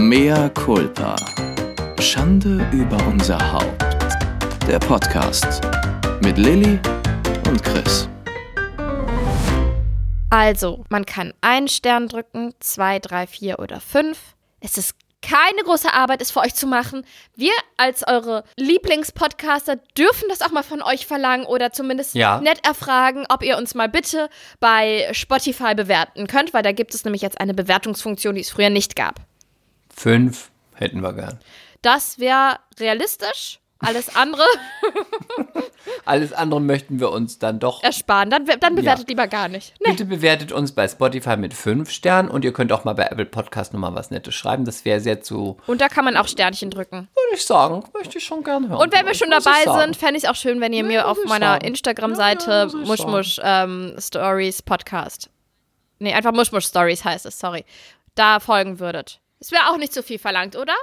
Mea culpa. Schande über unser Haupt. Der Podcast mit Lilly und Chris. Also, man kann einen Stern drücken, zwei, drei, vier oder fünf. Es ist keine große Arbeit, es für euch zu machen. Wir als eure Lieblingspodcaster dürfen das auch mal von euch verlangen oder zumindest Ja. nett erfragen, ob ihr uns mal bitte bei Spotify bewerten könnt, weil da gibt es nämlich jetzt eine Bewertungsfunktion, die es früher nicht gab. Fünf hätten wir gern. Das wäre realistisch. Alles andere Alles andere möchten wir uns dann doch. ersparen. Dann, dann bewertet lieber gar nicht. Nee. Bitte bewertet uns bei Spotify mit fünf Sternen und ihr könnt auch mal bei Apple Podcast nochmal was Nettes schreiben. Das wäre sehr zu, Und da kann man auch Sternchen drücken. würde ich sagen, möchte ich schon gerne hören. Und wenn wir schon dabei sind, fände ich es auch schön, wenn ihr mir auf meiner. Instagram-Seite Ja, Mushmush ähm, Stories Podcast. Nee, einfach Mushmush Stories heißt es, sorry. Da folgen würdet. Es wäre auch nicht so viel verlangt, oder?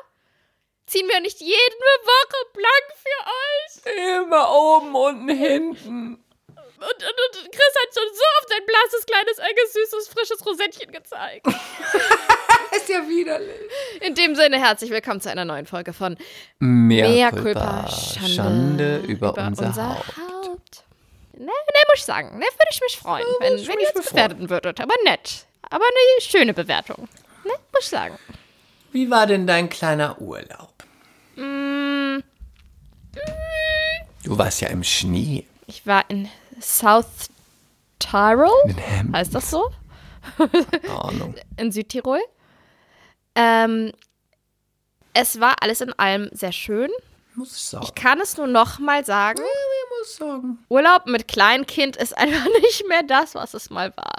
Ziehen wir nicht jede Woche blank für euch? Immer oben, unten, hinten. Und, und, und Chris hat schon so auf sein blasses, kleines, enges, süßes, frisches Rosettchen gezeigt. Ist ja widerlich. In dem Sinne, herzlich willkommen zu einer neuen Folge von Mehr, Mea culpa. Schande, Schande, über, unser, Haupt. Haupt. Ne, ne, muss ich sagen. Ne, würde ich mich freuen, wenn, ich wenn mich ihr freuen. bewerten würdet. Aber nett. Aber eine schöne Bewertung. Ne, muss ich sagen. Wie war denn dein kleiner Urlaub? Mm, Du warst ja im Schnee. ich war in South Tyrol. In. Heißt das so? Keine Ahnung. In Südtirol. Ähm, es war alles in allem sehr schön. Muss ich sagen. Ich kann es nur noch mal sagen. Ich muss sagen. Urlaub mit Kleinkind ist einfach nicht mehr das, was es mal war.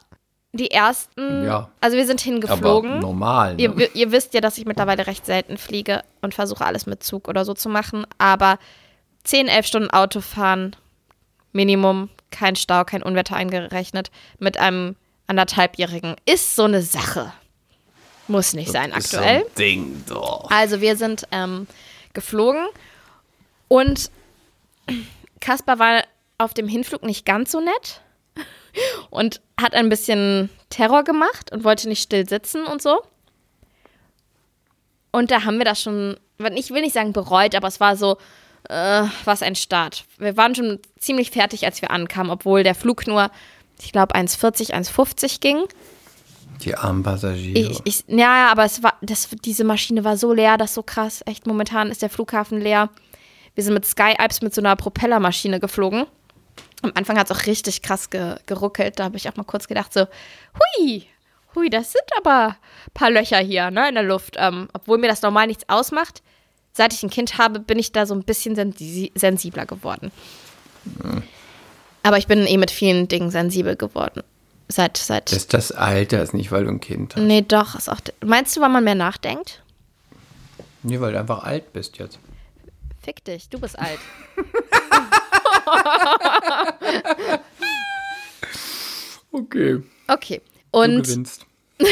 Die ersten, Ja. also wir sind Aber hingeflogen. normal. Ne? Ihr, ihr wisst ja, dass ich mittlerweile recht selten fliege und versuche alles mit Zug oder so zu machen. Aber 10, 11 Stunden Autofahren, Minimum, kein Stau, kein Unwetter eingerechnet, mit einem anderthalbjährigen, ist so eine Sache. Muss nicht sein Ist so aktuell. ein Ding doch. Also wir sind ähm, geflogen und Kaspar war auf dem Hinflug nicht ganz so nett und hat ein bisschen Terror gemacht und wollte nicht still sitzen und so. Und da haben wir das schon, ich will nicht sagen bereut, aber es war so, äh, was ein Start. Wir waren schon ziemlich fertig, als wir ankamen, obwohl der Flug nur, ich glaube, 1,40, 1,50 ging. Die armen Passagiere. Ich, ich, ja, aber es war, das, diese Maschine war so leer, das ist so krass. Echt, momentan ist der Flughafen leer. Wir sind mit Sky Alps mit so einer Propellermaschine geflogen. Am Anfang hat es auch richtig krass ge, geruckelt. Da habe ich auch mal kurz gedacht, so, hui, hui, das sind aber ein paar Löcher hier, ne, in der Luft. Ähm, obwohl mir das normal nichts ausmacht. Seit ich ein Kind habe, bin ich da so ein bisschen sensi sensibler geworden. Aber ich bin eh mit vielen Dingen sensibel geworden. Seit, seit. das ist das Alter, ist nicht, weil du ein Kind hast. Nee, doch, ist auch. Meinst du, weil man mehr nachdenkt? Nee, weil du einfach alt bist jetzt. Fick dich, du bist alt. Okay. Okay. du Und gewinnst.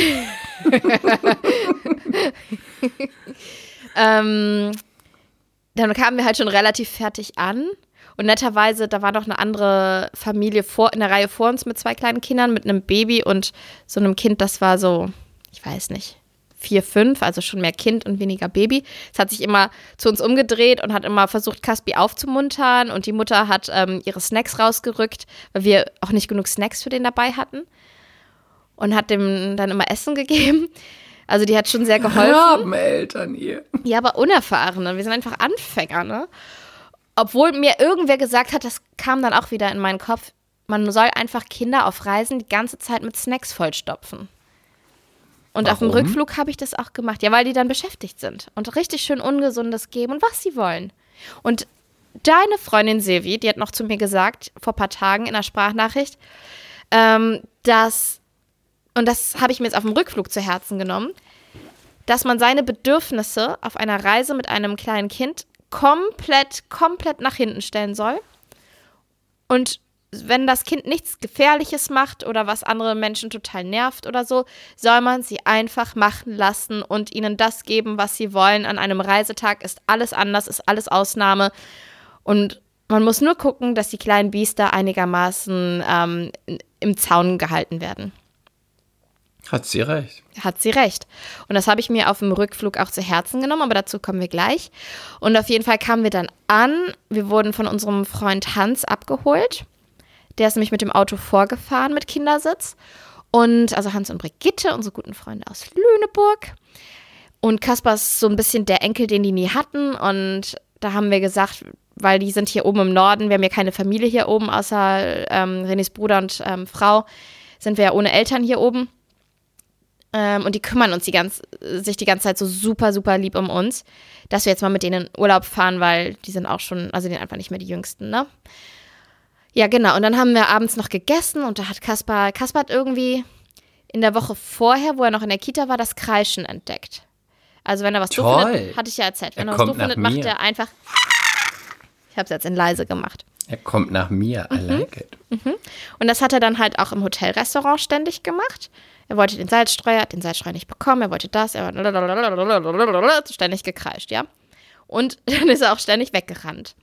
ähm, dann kamen wir halt schon relativ fertig an. Und netterweise, da war noch eine andere Familie vor, in der Reihe vor uns mit zwei kleinen Kindern, mit einem Baby und so einem Kind, das war so, ich weiß nicht, vier, fünf, also schon mehr Kind und weniger Baby. Es hat sich immer zu uns umgedreht und hat immer versucht, Caspi aufzumuntern. Und die Mutter hat ähm, ihre Snacks rausgerückt, weil wir auch nicht genug Snacks für den dabei hatten. Und hat dem dann immer Essen gegeben. Also die hat schon sehr geholfen. Haben Eltern ihr. Ja, aber unerfahrene. Wir sind einfach Anfänger, ne? Obwohl mir irgendwer gesagt hat, das kam dann auch wieder in meinen Kopf, man soll einfach Kinder auf Reisen die ganze Zeit mit Snacks vollstopfen. Und auf dem Warum? Rückflug habe ich das auch gemacht. Ja, weil die dann beschäftigt sind und richtig schön Ungesundes geben und was sie wollen. Und deine Freundin Silvi, die hat noch zu mir gesagt, vor ein paar Tagen in einer Sprachnachricht, ähm, dass, und das habe ich mir jetzt auf dem Rückflug zu Herzen genommen, dass man seine Bedürfnisse auf einer Reise mit einem kleinen Kind komplett, komplett nach hinten stellen soll. Und wenn das Kind nichts Gefährliches macht oder was andere Menschen total nervt oder so, soll man sie einfach machen lassen und ihnen das geben, was sie wollen. An einem Reisetag ist alles anders, ist alles Ausnahme. Und man muss nur gucken, dass die kleinen Biester einigermaßen ähm, im Zaun gehalten werden. Hat sie recht. Hat sie recht. Und das habe ich mir auf dem Rückflug auch zu Herzen genommen, aber dazu kommen wir gleich. Und auf jeden Fall kamen wir dann an. Wir wurden von unserem Freund Hans abgeholt. Der ist nämlich mit dem Auto vorgefahren mit Kindersitz. Und also Hans und Brigitte, unsere guten Freunde aus Lüneburg. Und Kaspar ist so ein bisschen der Enkel, den die nie hatten. Und da haben wir gesagt, weil die sind hier oben im Norden, wir haben ja keine Familie hier oben, außer ähm, Renés Bruder und ähm, Frau, sind wir ja ohne Eltern hier oben. Ähm, und die kümmern uns die ganz, sich die ganze Zeit so super, super lieb um uns, dass wir jetzt mal mit denen in Urlaub fahren, weil die sind auch schon, also die sind einfach nicht mehr die Jüngsten, ne? Ja, genau. Und dann haben wir abends noch gegessen und da hat Kaspar, Kaspar hat irgendwie in der Woche vorher, wo er noch in der Kita war, das Kreischen entdeckt. Also wenn er was doof Toll. findet, hatte ich ja erzählt, wenn Er er, was doof findet, macht mir. er einfach. Ich habe es jetzt in leise gemacht. Er kommt nach mir. I like it. Und das hat er dann halt auch im Hotelrestaurant ständig gemacht. Er wollte den Salzstreuer, hat den Salzstreuer nicht bekommen, er wollte das, er hat ständig gekreischt, ja. Und dann ist er auch ständig weggerannt.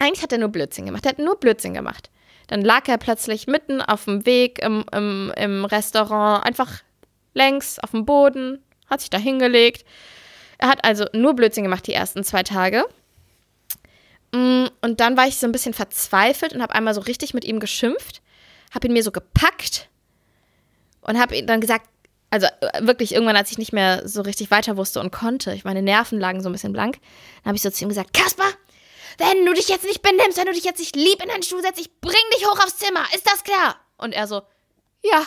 Eigentlich hat er nur Blödsinn gemacht. Er hat nur Blödsinn gemacht. Dann lag er plötzlich mitten auf dem Weg im, im, im Restaurant, einfach längs auf dem Boden, hat sich da hingelegt. Er hat also nur Blödsinn gemacht die ersten zwei Tage. Mm, Und dann war ich so ein bisschen verzweifelt und habe einmal so richtig mit ihm geschimpft, habe ihn mir so gepackt und habe ihm dann gesagt, also äh, wirklich irgendwann, als ich nicht mehr so richtig weiter wusste und konnte, ich meine Nerven lagen so ein bisschen blank, dann habe ich so zu ihm gesagt, Kasper, wenn du dich jetzt nicht benimmst, wenn du dich jetzt nicht lieb in deinen Stuhl setzt, ich bring dich hoch aufs Zimmer, ist das klar? Und er so, ja.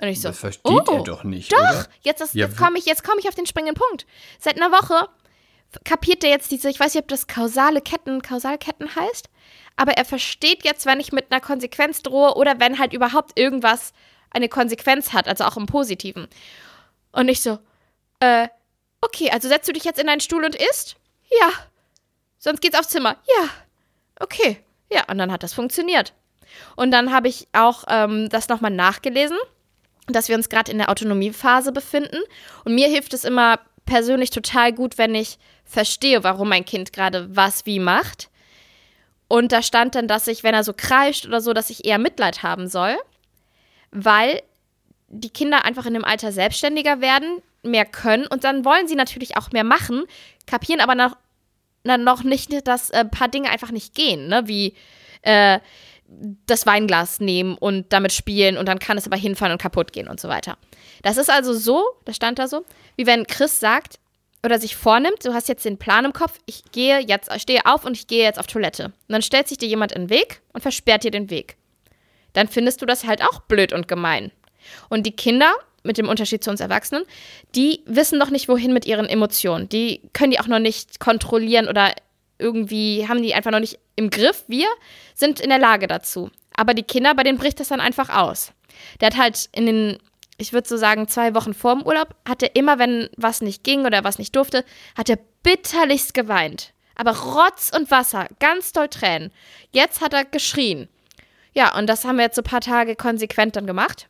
Und ich so, Das versteht oh, er doch nicht, Doch, oder? jetzt, ist- Ja, jetzt komme ich, jetzt komme ich auf den springenden Punkt. Seit einer Woche kapiert er jetzt diese, ich weiß nicht, ob das kausale Ketten, Kausalketten heißt, aber er versteht jetzt, wenn ich mit einer Konsequenz drohe oder wenn halt überhaupt irgendwas eine Konsequenz hat, also auch im Positiven. Und ich so, äh, okay, also setzt du dich jetzt in deinen Stuhl und isst? Ja. Sonst geht's aufs Zimmer. Ja. Okay. Ja, und dann hat das funktioniert. Und dann habe ich auch ähm, das nochmal nachgelesen, dass wir uns gerade in der Autonomiephase befinden. Und mir hilft es immer persönlich total gut, wenn ich verstehe, warum mein Kind gerade was wie macht. Und da stand dann, dass ich, wenn er so kreischt oder so, dass ich eher Mitleid haben soll, weil die Kinder einfach in dem Alter selbstständiger werden, mehr können und dann wollen sie natürlich auch mehr machen, kapieren aber noch, na, noch nicht, dass ein paar Dinge einfach nicht gehen, ne? wie äh, das Weinglas nehmen und damit spielen und dann kann es aber hinfallen und kaputt gehen und so weiter. Das ist also so, das stand da so, wie wenn Chris sagt oder sich vornimmt, du hast jetzt den Plan im Kopf, ich gehe jetzt, ich stehe auf und ich gehe jetzt auf Toilette. Und dann stellt sich dir jemand in den Weg und versperrt dir den Weg. Dann findest du das halt auch blöd und gemein. Und die Kinder, mit dem Unterschied zu uns Erwachsenen, die wissen noch nicht, wohin mit ihren Emotionen. Die können die auch noch nicht kontrollieren oder irgendwie haben die einfach noch nicht im Griff. Wir sind in der Lage dazu. Aber die Kinder, bei denen bricht das dann einfach aus. Der hat halt in den, ich würde so sagen, zwei Wochen vor dem Urlaub, hat er immer, wenn was nicht ging oder was nicht durfte, hat er bitterlichst geweint. Aber Rotz und Wasser, ganz doll Tränen. Jetzt hat er geschrien. Ja, und das haben wir jetzt so ein paar Tage konsequent dann gemacht.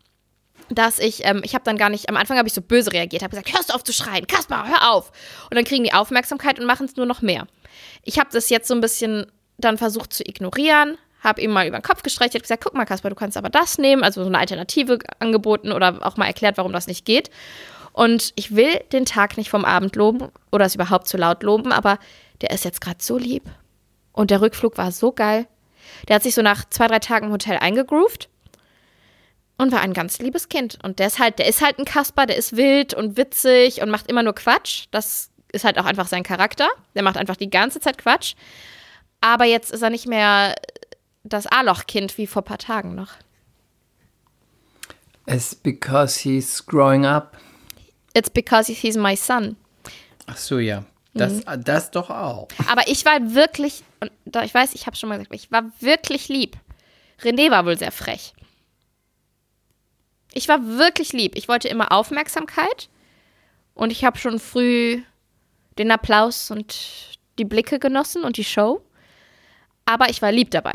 Dass ich, ähm, ich habe dann gar nicht, am Anfang habe ich so böse reagiert, habe gesagt, hörst auf zu schreien, Kaspar, hör auf. Und dann kriegen die Aufmerksamkeit und machen es nur noch mehr. Ich habe das jetzt so ein bisschen dann versucht zu ignorieren, habe ihm mal über den Kopf gestreicht, habe gesagt, guck mal, Kaspar, du kannst aber das nehmen, also so eine Alternative angeboten oder auch mal erklärt, warum das nicht geht. Und ich will den Tag nicht vom Abend loben oder es überhaupt zu laut loben, aber der ist jetzt gerade so lieb. Und der Rückflug war so geil. Der hat sich so nach zwei, drei Tagen im Hotel eingegroovt und war ein ganz liebes Kind. Und der ist halt, der ist halt ein Kasper, der ist wild und witzig und macht immer nur Quatsch. Das ist halt auch einfach sein Charakter. Der macht einfach die ganze Zeit Quatsch. Aber jetzt ist er nicht mehr das A-Loch-Kind wie vor ein paar Tagen noch. It's because he's growing up. It's because he's my son. Ach so, ja. Das, das doch auch. Aber ich war wirklich, und ich weiß, ich habe schon mal gesagt, ich war wirklich lieb. René war wohl sehr frech. Ich war wirklich lieb. Ich wollte immer Aufmerksamkeit und ich habe schon früh den Applaus und die Blicke genossen und die Show. Aber ich war lieb dabei.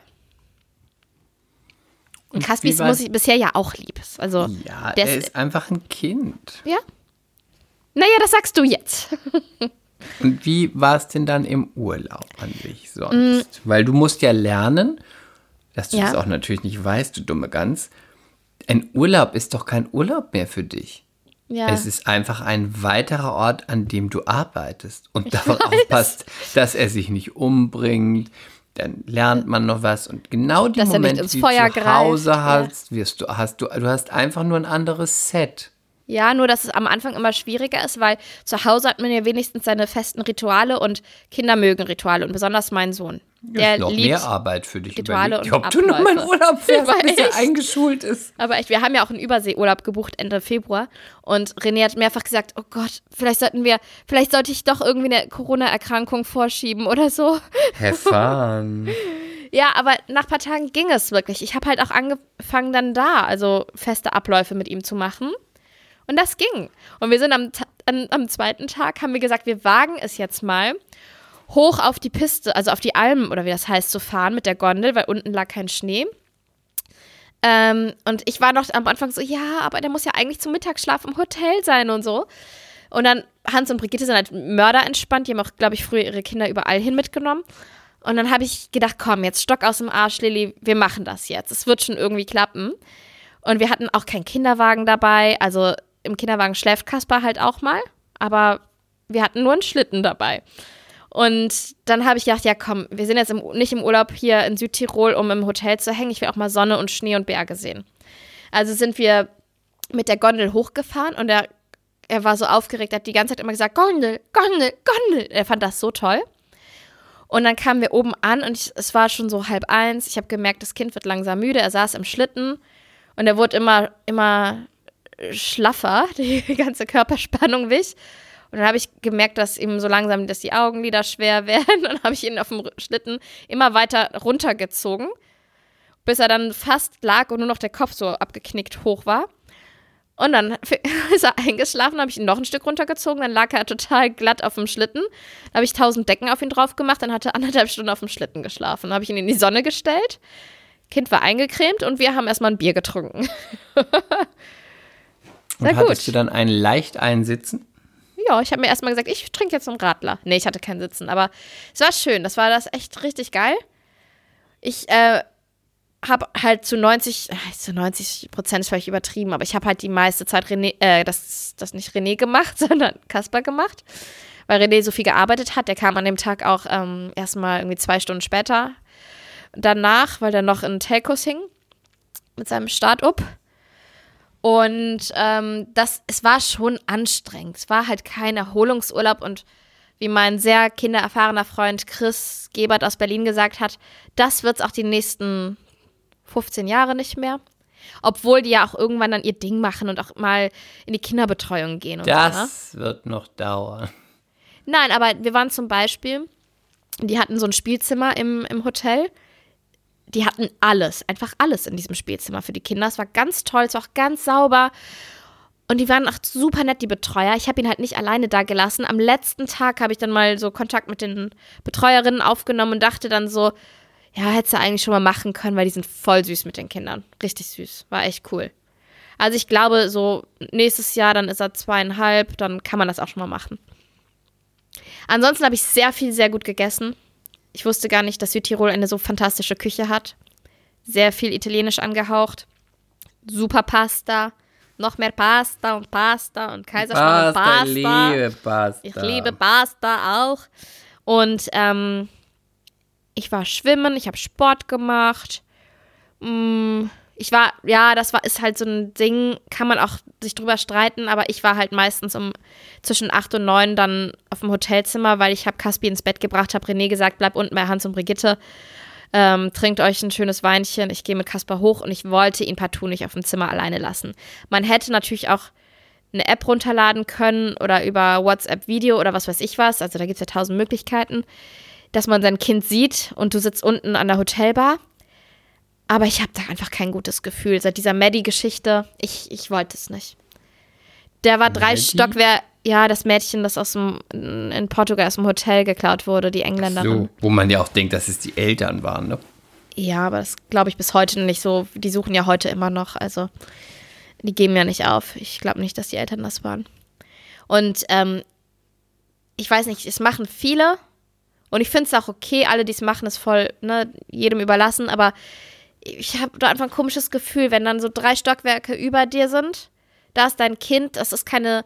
Und Und Kaspis muss ich bisher ja auch lieb. Also, Ja, der er ist- ist einfach ein Kind. ja. Naja, das sagst du jetzt. Und wie war es denn dann im Urlaub an sich Mm. sonst? Weil du musst ja lernen, dass du Ja. das auch natürlich nicht weißt, du dumme Gans. Ein Urlaub ist doch kein Urlaub mehr für dich. Ja. Es ist einfach ein weiterer Ort, an dem du arbeitest und darauf aufpasst, dass er sich nicht umbringt. Dann lernt man noch was und genau die Dass Momente, die Feuer du zu Hause greift, hast, wirst du hast du du hast einfach nur ein anderes Set. Ja, nur dass es am Anfang immer schwieriger ist, weil zu Hause hat man ja wenigstens seine festen Rituale und Kinder mögen Rituale und besonders mein Sohn. Der noch liebt mehr Arbeit für dich. Rituale Überleg, und ob du noch mal in Abläufe. Urlaub fährst, Aber bis er eingeschult ist. Aber echt, wir haben ja auch einen Überseeurlaub gebucht Ende Februar und René hat mehrfach gesagt, oh Gott, vielleicht sollten wir, vielleicht sollte ich doch irgendwie eine Corona-Erkrankung vorschieben oder so. Have fun. Ja, aber nach ein paar Tagen ging es wirklich. Ich habe halt auch angefangen dann da, also feste Abläufe mit ihm zu machen. Und das ging. Und wir sind am, am, am zweiten Tag, haben wir gesagt, wir wagen es jetzt mal, hoch auf die Piste, also auf die Almen oder wie das heißt, zu fahren mit der Gondel, weil unten lag kein Schnee. Ähm, und ich war noch am Anfang so, ja, aber der muss ja eigentlich zum Mittagsschlaf im Hotel sein und so. Und dann Hans und Brigitte sind halt Mörder entspannt. Die haben auch, glaube ich, früher ihre Kinder überall hin mitgenommen. Und dann habe ich gedacht, komm, jetzt Stock aus dem Arsch, Lilly, wir machen das jetzt. Es wird schon irgendwie klappen. Und wir hatten auch keinen Kinderwagen dabei. Also im Kinderwagen schläft Kaspar halt auch mal. Aber wir hatten nur einen Schlitten dabei. Und dann habe ich gedacht, ja komm, wir sind jetzt im, nicht im Urlaub hier in Südtirol, um im Hotel zu hängen. Ich will auch mal Sonne und Schnee und Berge sehen. Also sind wir mit der Gondel hochgefahren und er, er war so aufgeregt, er hat die ganze Zeit immer gesagt, Gondel, Gondel, Gondel. Er fand das so toll. Und dann kamen wir oben an und ich, es war schon so halb eins. Ich habe gemerkt, das Kind wird langsam müde. Er saß im Schlitten und er wurde immer, immer schlaffer. Die ganze Körperspannung wich. Und dann habe ich gemerkt, dass ihm so langsam, dass die Augenlider schwer werden. Und dann habe ich ihn auf dem Schlitten immer weiter runtergezogen, bis er dann fast lag und nur noch der Kopf so abgeknickt hoch war. Und dann ist er eingeschlafen, habe ich ihn noch ein Stück runtergezogen, dann lag er total glatt auf dem Schlitten. Da habe ich tausend Decken auf ihn drauf gemacht, dann hat er anderthalb Stunden auf dem Schlitten geschlafen. Dann habe ich ihn in die Sonne gestellt. Kind war eingecremt und wir haben erstmal ein Bier getrunken. Und Sehr hattest gut. du dann einen leicht einsitzen? Ja, ich habe mir erstmal gesagt, ich trinke jetzt einen Radler. Nee, ich hatte keinen Sitzen, aber es war schön. Das war das echt richtig geil. Ich äh, habe halt zu 90, äh, zu 90 Prozent ist vielleicht übertrieben, aber ich habe halt die meiste Zeit René, äh, das, das nicht René gemacht, sondern Kasper gemacht, weil René so viel gearbeitet hat. Der kam an dem Tag auch ähm, erstmal irgendwie zwei Stunden später danach, weil der noch in Telkos hing mit seinem Start-up. Und ähm, das, es war schon anstrengend. Es war halt kein Erholungsurlaub und wie mein sehr kindererfahrener Freund Chris Gebert aus Berlin gesagt hat, das wird es auch die nächsten 15 Jahre nicht mehr. Obwohl die ja auch irgendwann dann ihr Ding machen und auch mal in die Kinderbetreuung gehen und so. Ne? Das wird noch dauern. Nein, aber wir waren zum Beispiel, die hatten so ein Spielzimmer im, im Hotel. Die hatten alles, einfach alles in diesem Spielzimmer für die Kinder. Es war ganz toll, es war auch ganz sauber. Und die waren auch super nett, die Betreuer. Ich habe ihn halt nicht alleine da gelassen. Am letzten Tag habe ich dann mal so Kontakt mit den Betreuerinnen aufgenommen und dachte dann so, ja, hättest du eigentlich schon mal machen können, weil die sind voll süß mit den Kindern. Richtig süß. War echt cool. Also ich glaube, so nächstes Jahr, dann ist er zweieinhalb, dann kann man das auch schon mal machen. Ansonsten habe ich sehr viel, sehr gut gegessen. Ich wusste gar nicht, dass Südtirol eine so fantastische Küche hat. Sehr viel italienisch angehaucht. Super Pasta. Noch mehr Pasta und Pasta und Kaiserschmarrn und Pasta. ich liebe Pasta. Ich liebe Pasta auch. Und ähm, ich war schwimmen, ich habe Sport gemacht. Mm, ich war, ja, das war, ist halt so ein Ding, kann man auch sich drüber streiten, aber ich war halt meistens um zwischen acht und neun dann auf dem Hotelzimmer, weil ich habe Caspi ins Bett gebracht, habe René gesagt, bleib unten bei Hans und Brigitte, ähm, trinkt euch ein schönes Weinchen, ich gehe mit Kaspar hoch und ich wollte ihn partout nicht auf dem Zimmer alleine lassen. Man hätte natürlich auch eine App runterladen können oder über WhatsApp-Video oder was weiß ich was, also da gibt es ja tausend Möglichkeiten, dass man sein Kind sieht und du sitzt unten an der Hotelbar. Aber ich habe da einfach kein gutes Gefühl. Seit dieser Maddie-Geschichte, ich, ich wollte es nicht. Der war drei Maddie? Stockwerke, ja, das Mädchen, das aus dem, in Portugal aus dem Hotel geklaut wurde, die Engländerin. So, wo man ja auch denkt, dass es die Eltern waren, ne? Ja, aber das glaube ich bis heute nicht so. Die suchen ja heute immer noch. Also, die geben ja nicht auf. Ich glaube nicht, dass die Eltern das waren. Und ähm, ich weiß nicht, es machen viele. Und ich finde es auch okay, alle, die es machen, ist voll ne, jedem überlassen. Aber ich habe da einfach ein komisches Gefühl, wenn dann so drei Stockwerke über dir sind. Da ist dein Kind, das ist keine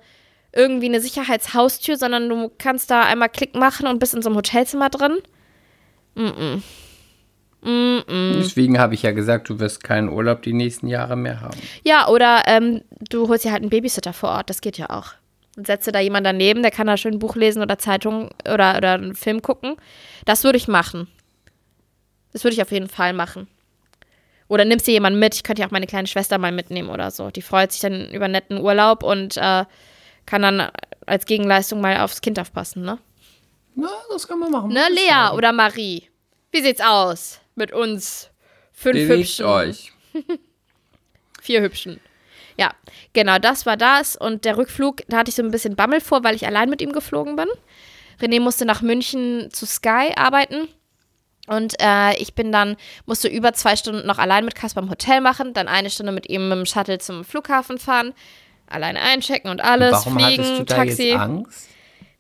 irgendwie eine Sicherheitshaustür, sondern du kannst da einmal Klick machen und bist in so einem Hotelzimmer drin. Mm -mm. Mm -mm. Deswegen habe ich ja gesagt, du wirst keinen Urlaub die nächsten Jahre mehr haben. Ja, oder ähm, du holst dir halt einen Babysitter vor Ort, das geht ja auch. Und setze da jemand daneben, der kann da schön ein Buch lesen oder Zeitung oder, oder einen Film gucken. Das würde ich machen. Das würde ich auf jeden Fall machen. Oder nimmst dir jemanden mit? Ich könnte ja auch meine kleine Schwester mal mitnehmen oder so. Die freut sich dann über einen netten Urlaub und äh, kann dann als Gegenleistung mal aufs Kind aufpassen, ne? Na, das kann man machen. Ne, Lea oder Marie? Wie sieht's aus mit uns fünf Bewegt Hübschen? euch. Vier Hübschen. Ja, genau, das war das. Und der Rückflug, da hatte ich so ein bisschen Bammel vor, weil ich allein mit ihm geflogen bin. René musste nach München zu Sky arbeiten. Und äh, ich bin dann, musste über zwei Stunden noch allein mit Kasper im Hotel machen, dann eine Stunde mit ihm mit dem Shuttle zum Flughafen fahren, alleine einchecken und alles, Warum fliegen, hattest du da Taxi. jetzt Angst?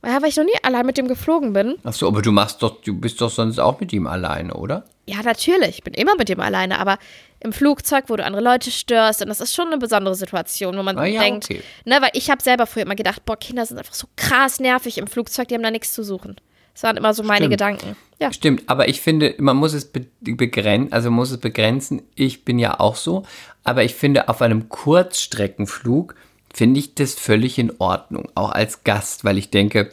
Ja, weil ich noch nie allein mit dem geflogen bin. Ach so, aber du machst doch, du bist doch sonst auch mit ihm alleine, oder? Ja, natürlich. Ich bin immer mit dem alleine, aber im Flugzeug, wo du andere Leute störst, und das ist schon eine besondere Situation, wo man Ah ja, denkt, okay. ne, weil ich habe selber früher immer gedacht, boah, Kinder sind einfach so krass nervig im Flugzeug, die haben da nichts zu suchen. Das waren immer so meine Stimmt. Gedanken. Ja. Stimmt, aber ich finde, man muss es be begrenzen, also muss es begrenzen. Ich bin ja auch so, aber ich finde, auf einem Kurzstreckenflug finde ich das völlig in Ordnung, auch als Gast, weil ich denke,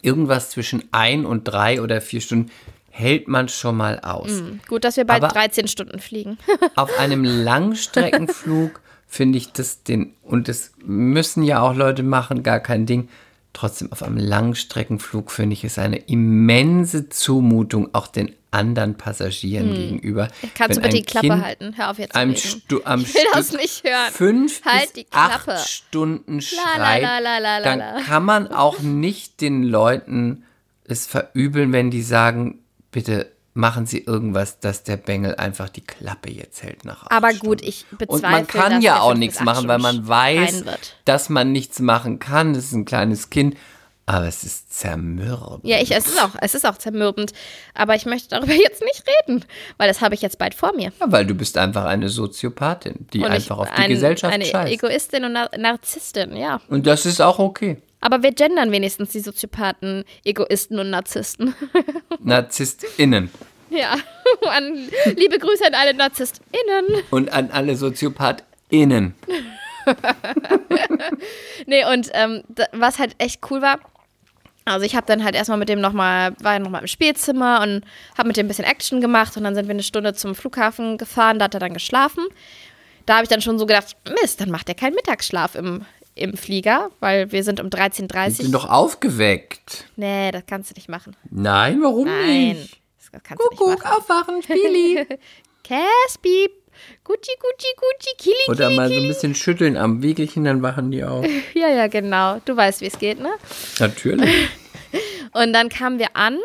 irgendwas zwischen ein und drei oder vier Stunden hält man schon mal aus. Gut, dass wir bald Aber- 13 Stunden fliegen. Auf einem Langstreckenflug finde ich das den, und das müssen ja auch Leute machen, gar kein Ding. Trotzdem, auf einem Langstreckenflug finde ich es eine immense Zumutung auch den anderen Passagieren gegenüber. Hm. Kannst du bitte die Klappe Kind halten? Hör auf jetzt zu Am, reden. Stu am Ich will das Stück nicht hören. fünf Halt bis acht Stunden schreit, la, la, la, dann kann man auch nicht den Leuten es verübeln, wenn die sagen, bitte machen Sie irgendwas, dass der Bengel einfach die Klappe jetzt hält nach Aber Stunden. gut, ich bezweifle, Und man kann ja auch nichts machen, weil man weiß, dass man nichts machen kann. Das ist ein kleines Kind. Aber es ist zermürbend. Ja, ich, es ist auch, es ist auch zermürbend. Aber ich möchte darüber jetzt nicht reden, weil das habe ich jetzt bald vor mir. Ja, weil du bist einfach eine Soziopathin, die Und einfach ich, auf die ein, Gesellschaft eine scheißt. Egoistin und Nar Narzisstin, ja. Und das ist auch okay. Aber wir gendern wenigstens die Soziopathen, Egoisten und Narzissten. NarzisstInnen. ja. An, liebe Grüße an alle NarzisstInnen. Und an alle SoziopathInnen. Nee, und ähm, was halt echt cool war, also ich habe dann halt erstmal mit dem nochmal, war nochmal im Spielzimmer und habe mit dem ein bisschen Action gemacht und dann sind wir eine Stunde zum Flughafen gefahren, da hat er dann geschlafen. Da habe ich dann schon so gedacht, Mist, dann macht er keinen Mittagsschlaf im, im Flieger, weil wir sind um Die 13.30 sind Uhr. doch aufgeweckt. Nee, das kannst du nicht machen. Nein, warum Nein, nicht? das kannst du nicht Kuckuck, machen. aufwachen, Spili. Caspi, Gucci, Gucci, Gucci, Kili, Oder Kili, mal so ein bisschen schütteln am Wiegelchen, dann wachen die auf. Ja, ja, genau. Du weißt, wie es geht, ne? Natürlich. Und dann kamen wir an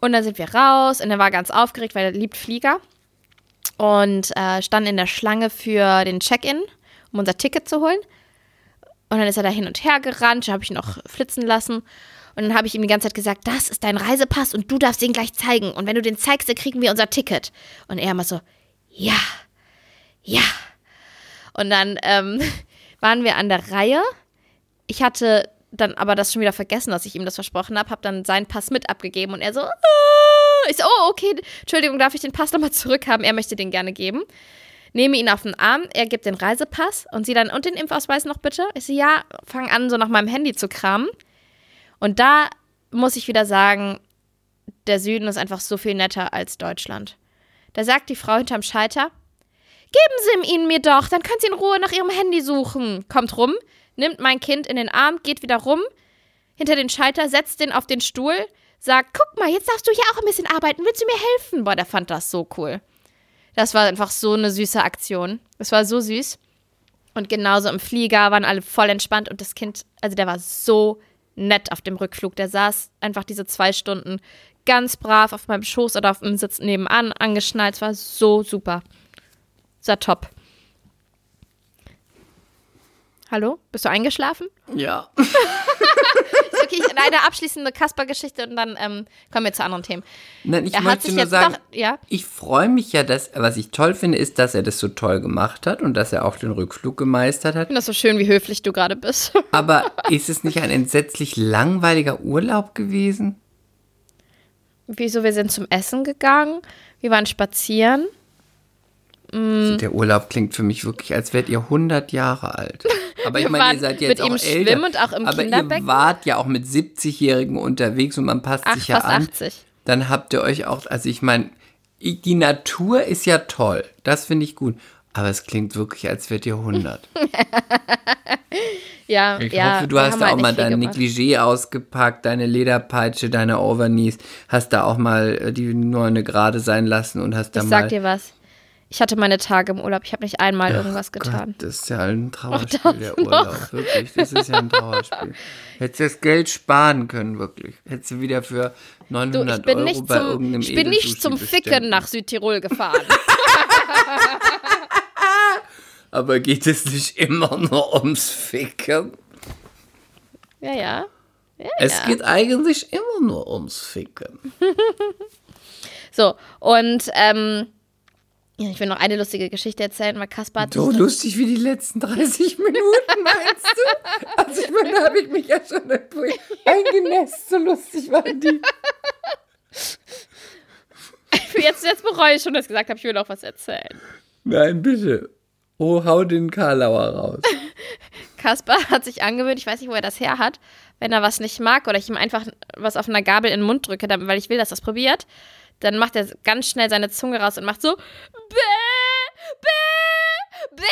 und dann sind wir raus und er war ganz aufgeregt, weil er liebt Flieger und äh, standen in der Schlange für den Check-in, um unser Ticket zu holen. Und dann ist er da hin und her gerannt, habe ich ihn noch flitzen lassen. Und dann habe ich ihm die ganze Zeit gesagt, das ist dein Reisepass und du darfst den gleich zeigen. Und wenn du den zeigst, dann kriegen wir unser Ticket. Und er immer so, ja, ja. Und dann ähm, waren wir an der Reihe. Ich hatte dann aber das schon wieder vergessen, dass ich ihm das versprochen habe, habe dann seinen Pass mit abgegeben und er so, ah. ich so, oh, okay, Entschuldigung, darf ich den Pass nochmal zurückhaben? Er möchte den gerne geben. Nehme ihn auf den Arm, er gibt den Reisepass und sie dann, und den Impfausweis noch bitte? Ich so, ja, fang an, so nach meinem Handy zu kramen. Und da muss ich wieder sagen, der Süden ist einfach so viel netter als Deutschland. Da sagt die Frau hinterm Schalter, Geben Sie ihn mir doch, dann können Sie in Ruhe nach Ihrem Handy suchen. Kommt rum, nimmt mein Kind in den Arm, geht wieder rum, hinter den Schalter, setzt den auf den Stuhl, sagt, guck mal, jetzt darfst du hier auch ein bisschen arbeiten, willst du mir helfen? Boah, der fand das so cool. Das war einfach so eine süße Aktion. Das war so süß. Und genauso im Flieger waren alle voll entspannt und das Kind, also der war so nett auf dem Rückflug. Der saß einfach diese zwei Stunden ganz brav auf meinem Schoß oder auf dem Sitz nebenan angeschnallt. Es war so super. Es war top. Hallo? Bist du eingeschlafen? Ja. Okay, Okay, ich, eine abschließende Kasper-Geschichte und dann ähm, kommen wir zu anderen Themen. Nein, ich Er möchte nur sagen, doch- ja? ich freue mich ja, dass, was ich toll finde, ist, dass er das so toll gemacht hat und dass er auch den Rückflug gemeistert hat. Ich finde das so schön, wie höflich du gerade bist. Aber ist es nicht ein entsetzlich langweiliger Urlaub gewesen? Wieso, wir sind zum Essen gegangen, wir waren spazieren. Also der Urlaub klingt für mich wirklich, als wärt ihr 100 Jahre alt. Aber ich meine, ihr seid mit jetzt auch ihm älter. schwimmen und auch im Aber Kinderbecken. ihr wart ja auch mit 70-Jährigen unterwegs und man passt Ach, sich ja an. 80. Dann habt ihr euch auch, also ich meine, die Natur ist ja toll. Das finde ich gut. Aber es klingt wirklich, als wärt ihr 100. Ja, Ich ja, hoffe, du hast da halt auch nicht mal dein. Negligé ausgepackt, deine Lederpeitsche, deine Overknees, hast da auch mal äh, die nur eine gerade sein lassen und hast da Ich mal. sag dir was. Ich hatte meine Tage im Urlaub. Ich habe nicht einmal irgendwas getan. Gott, das ist ja ein Trauerspiel, der Urlaub. Wirklich, das ist ja ein Trauerspiel. Hättest du das Geld sparen können, wirklich. Hättest du wieder für Du, 900 ich bin Euro nicht bei zum, irgendeinem ich bin nicht zum bestellt. Ficken nach Südtirol gefahren. Aber geht es nicht immer nur ums Ficken? ja, ja. ja Es ja. geht eigentlich immer nur ums Ficken. So, und ähm, ich will noch eine lustige Geschichte erzählen, weil Kaspar hat So lustig wie die letzten 30 Minuten, meinst du? Also ich meine, da habe ich mich ja schon eingenässt, so lustig waren die. jetzt, jetzt bereue ich schon, dass ich gesagt habe, ich will noch was erzählen. Nein, bitte. Oh, hau den Karlauer raus. Kaspar hat sich angewöhnt, ich weiß nicht, wo er das her hat, wenn er was nicht mag oder ich ihm einfach was auf einer Gabel in den Mund drücke, weil ich will, dass er es probiert, dann macht er ganz schnell seine Zunge raus und macht so bäh, bäh, bäh.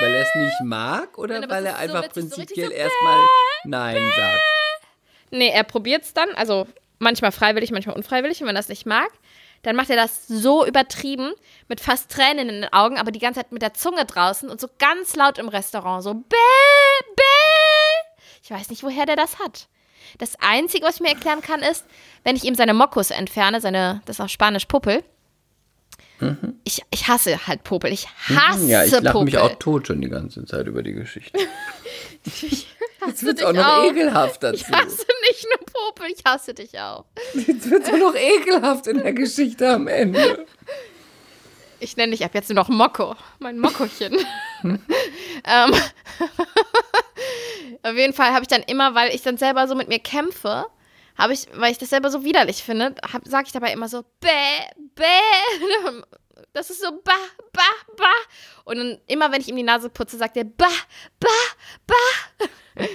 Weil er es nicht mag oder Nein, aber weil es er so einfach so prinzipiell so erstmal Nein sagt? Nee, er probiert es dann, also manchmal freiwillig, manchmal unfreiwillig. Und wenn er das nicht mag, dann macht er das so übertrieben, mit fast Tränen in den Augen, aber die ganze Zeit mit der Zunge draußen und so ganz laut im Restaurant, so bäh, bäh. Ich weiß nicht, woher der das hat. Das Einzige, was ich mir erklären kann, ist, wenn ich ihm seine Mokos entferne, seine, das ist auf Spanisch Puppel. Ich, ich hasse halt Popel. Ich hasse Mhm. Ja, ich lache Popel. mich auch tot schon die ganze Zeit über die Geschichte. Jetzt wird es auch noch auch. ekelhaft dazu. Ich hasse nicht nur Popel, ich hasse dich auch. Jetzt wird es auch noch ekelhaft in der Geschichte am Ende. Ich nenne dich ab jetzt nur noch Mokko. Mein Mokkochen. ähm, auf jeden Fall habe ich dann immer, weil ich dann selber so mit mir kämpfe, habe ich, weil ich das selber so widerlich finde, sage ich dabei immer so bäh, bäh. Das ist so ba, ba, ba. Und dann immer, wenn ich ihm die Nase putze, sagt er ba, ba, ba.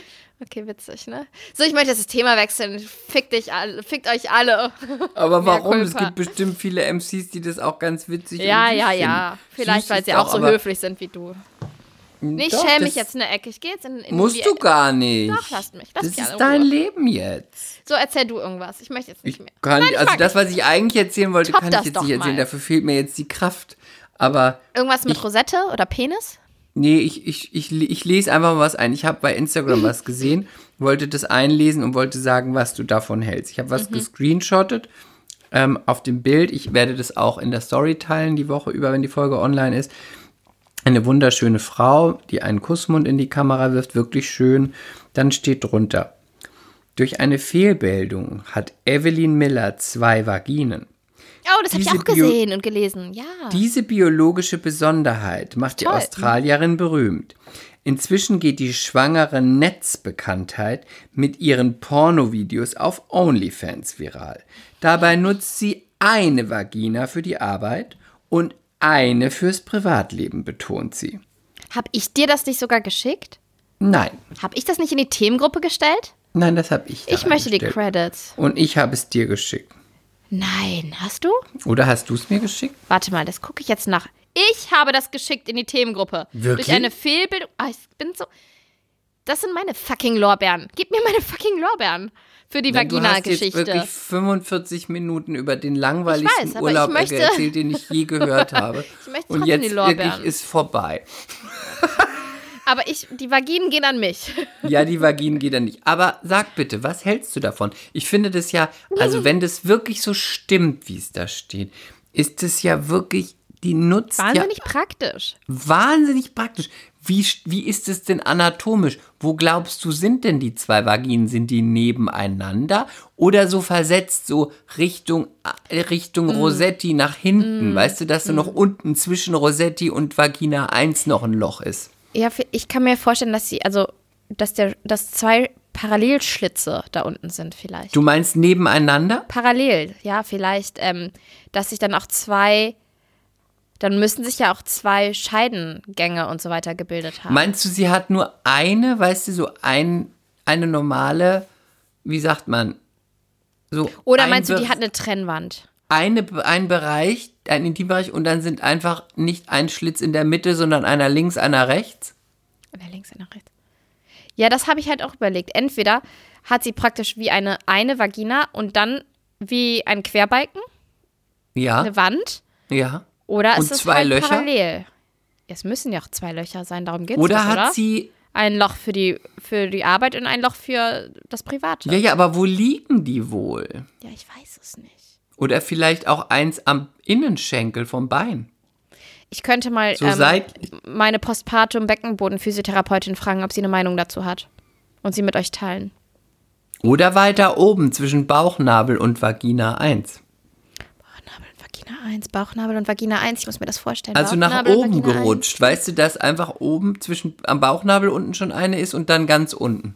Okay, witzig, ne? So, ich möchte jetzt das Thema wechseln. Fickt, dich alle, fickt euch alle. Aber warum? Es gibt bestimmt viele MCs, die das auch ganz witzig Ja, ja, finden. ja. Vielleicht, Süß weil sie auch so höflich sind wie du. Nee, ich Doch, schäme mich jetzt in der Ecke. Ich gehe jetzt in, in Musst die du Ecke. gar nicht. Doch, lasst mich. Lass das mich ist in dein. Leben jetzt. So, erzähl du irgendwas. Ich möchte jetzt nicht Ich mehr. kann, Nein, ich also das, was ich eigentlich erzählen wollte, Top kann ich jetzt nicht erzählen. mal. Dafür fehlt mir jetzt die Kraft. Aber Irgendwas mit Rosette oder Penis? Nee, ich, ich, ich, ich lese einfach mal was ein. Ich habe bei Instagram was gesehen, wollte das einlesen und wollte sagen, was du davon hältst. Ich habe Mhm. was gescreenshottet ähm, auf dem Bild. Ich werde das auch in der Story teilen, die Woche über, wenn die Folge online ist. Eine wunderschöne Frau, die einen Kussmund in die Kamera wirft, wirklich schön. Dann steht drunter: Durch eine Fehlbildung hat Evelyn Miller zwei Vaginen. Oh, das habe ich auch Bio- gesehen und gelesen. Ja. Diese biologische Besonderheit macht die Toll. Australierin berühmt. Inzwischen geht die schwangere Netzbekanntheit mit ihren Pornovideos auf OnlyFans viral. Dabei nutzt sie eine Vagina für die Arbeit und eine fürs Privatleben, betont sie. Hab ich dir das nicht sogar geschickt? Nein, Hab ich das nicht in die Themengruppe gestellt? nein, das habe ich. Ich möchte die reingestellt. Credits. Und ich habe es dir geschickt. Nein, hast du? Oder hast du es mir geschickt? Warte mal, das gucke ich jetzt nach. Ich habe das geschickt in die Themengruppe. Wirklich? Durch eine Fehlbildung. Ah, ich bin so. Das sind meine fucking Lorbeeren. Gib mir meine fucking Lorbeeren. Für die Nein, Du hast wirklich 45 Minuten über den langweiligsten weiß, Urlaub möchte- erzählt, den ich je gehört habe. Ich möchte Und jetzt die Lorbeeren. wirklich ist vorbei. Aber ich, die Vaginen gehen an mich. Ja, die Vaginen geht dann nicht. Aber sag bitte, was hältst du davon? Ich finde das ja, also wenn das wirklich so stimmt, wie es da steht, ist es ja wirklich, die nutzt Wahnsinnig ja praktisch. wahnsinnig praktisch. Wie, wie ist es denn anatomisch? Wo glaubst du, sind denn die zwei Vaginen? Sind die nebeneinander oder so versetzt, so Richtung, äh, Richtung Rosetti nach hinten? Weißt du, dass da noch unten zwischen Rosetti und Vagina 1 noch ein Loch ist? Ja, ich kann mir vorstellen, dass sie, also, dass der, dass zwei Parallelschlitze da unten sind vielleicht. Du meinst nebeneinander? Parallel, ja, vielleicht, ähm, dass sich dann auch zwei, dann müssen sich ja auch zwei Scheidengänge und so weiter gebildet haben. Meinst du, sie hat nur eine, weißt du, so ein, eine normale, wie sagt man? So Oder ein meinst du, die hat eine Trennwand? eine, ein Bereich, ein Intimbereich und dann sind einfach nicht ein Schlitz in der Mitte, sondern einer links, einer rechts? Oder links, oder rechts? Ja, das habe ich halt auch überlegt. Entweder hat sie praktisch wie eine, eine Vagina und dann wie ein Querbalken, Ja, eine Wand, ja. oder Und ist es zwei halt Löcher? parallel? Es müssen ja auch zwei Löcher sein, darum geht es Oder hat oder? sie, Ein Loch für die, für die Arbeit und ein Loch für das Private. ja, ja, aber wo liegen die wohl? Ja, ich weiß es nicht. Oder vielleicht auch eins am Innenschenkel vom Bein. Ich könnte mal So ähm, meine Postpartum-Beckenboden-Physiotherapeutin fragen, ob sie eine Meinung dazu hat. Und sie mit euch teilen. Oder weiter oben zwischen Bauchnabel und Vagina 1. Bauchnabel und Vagina 1, Bauchnabel und Vagina 1. Ich muss mir das vorstellen. Also nach oben gerutscht. Weißt du, dass einfach oben zwischen am Bauchnabel unten schon eine ist und dann ganz unten.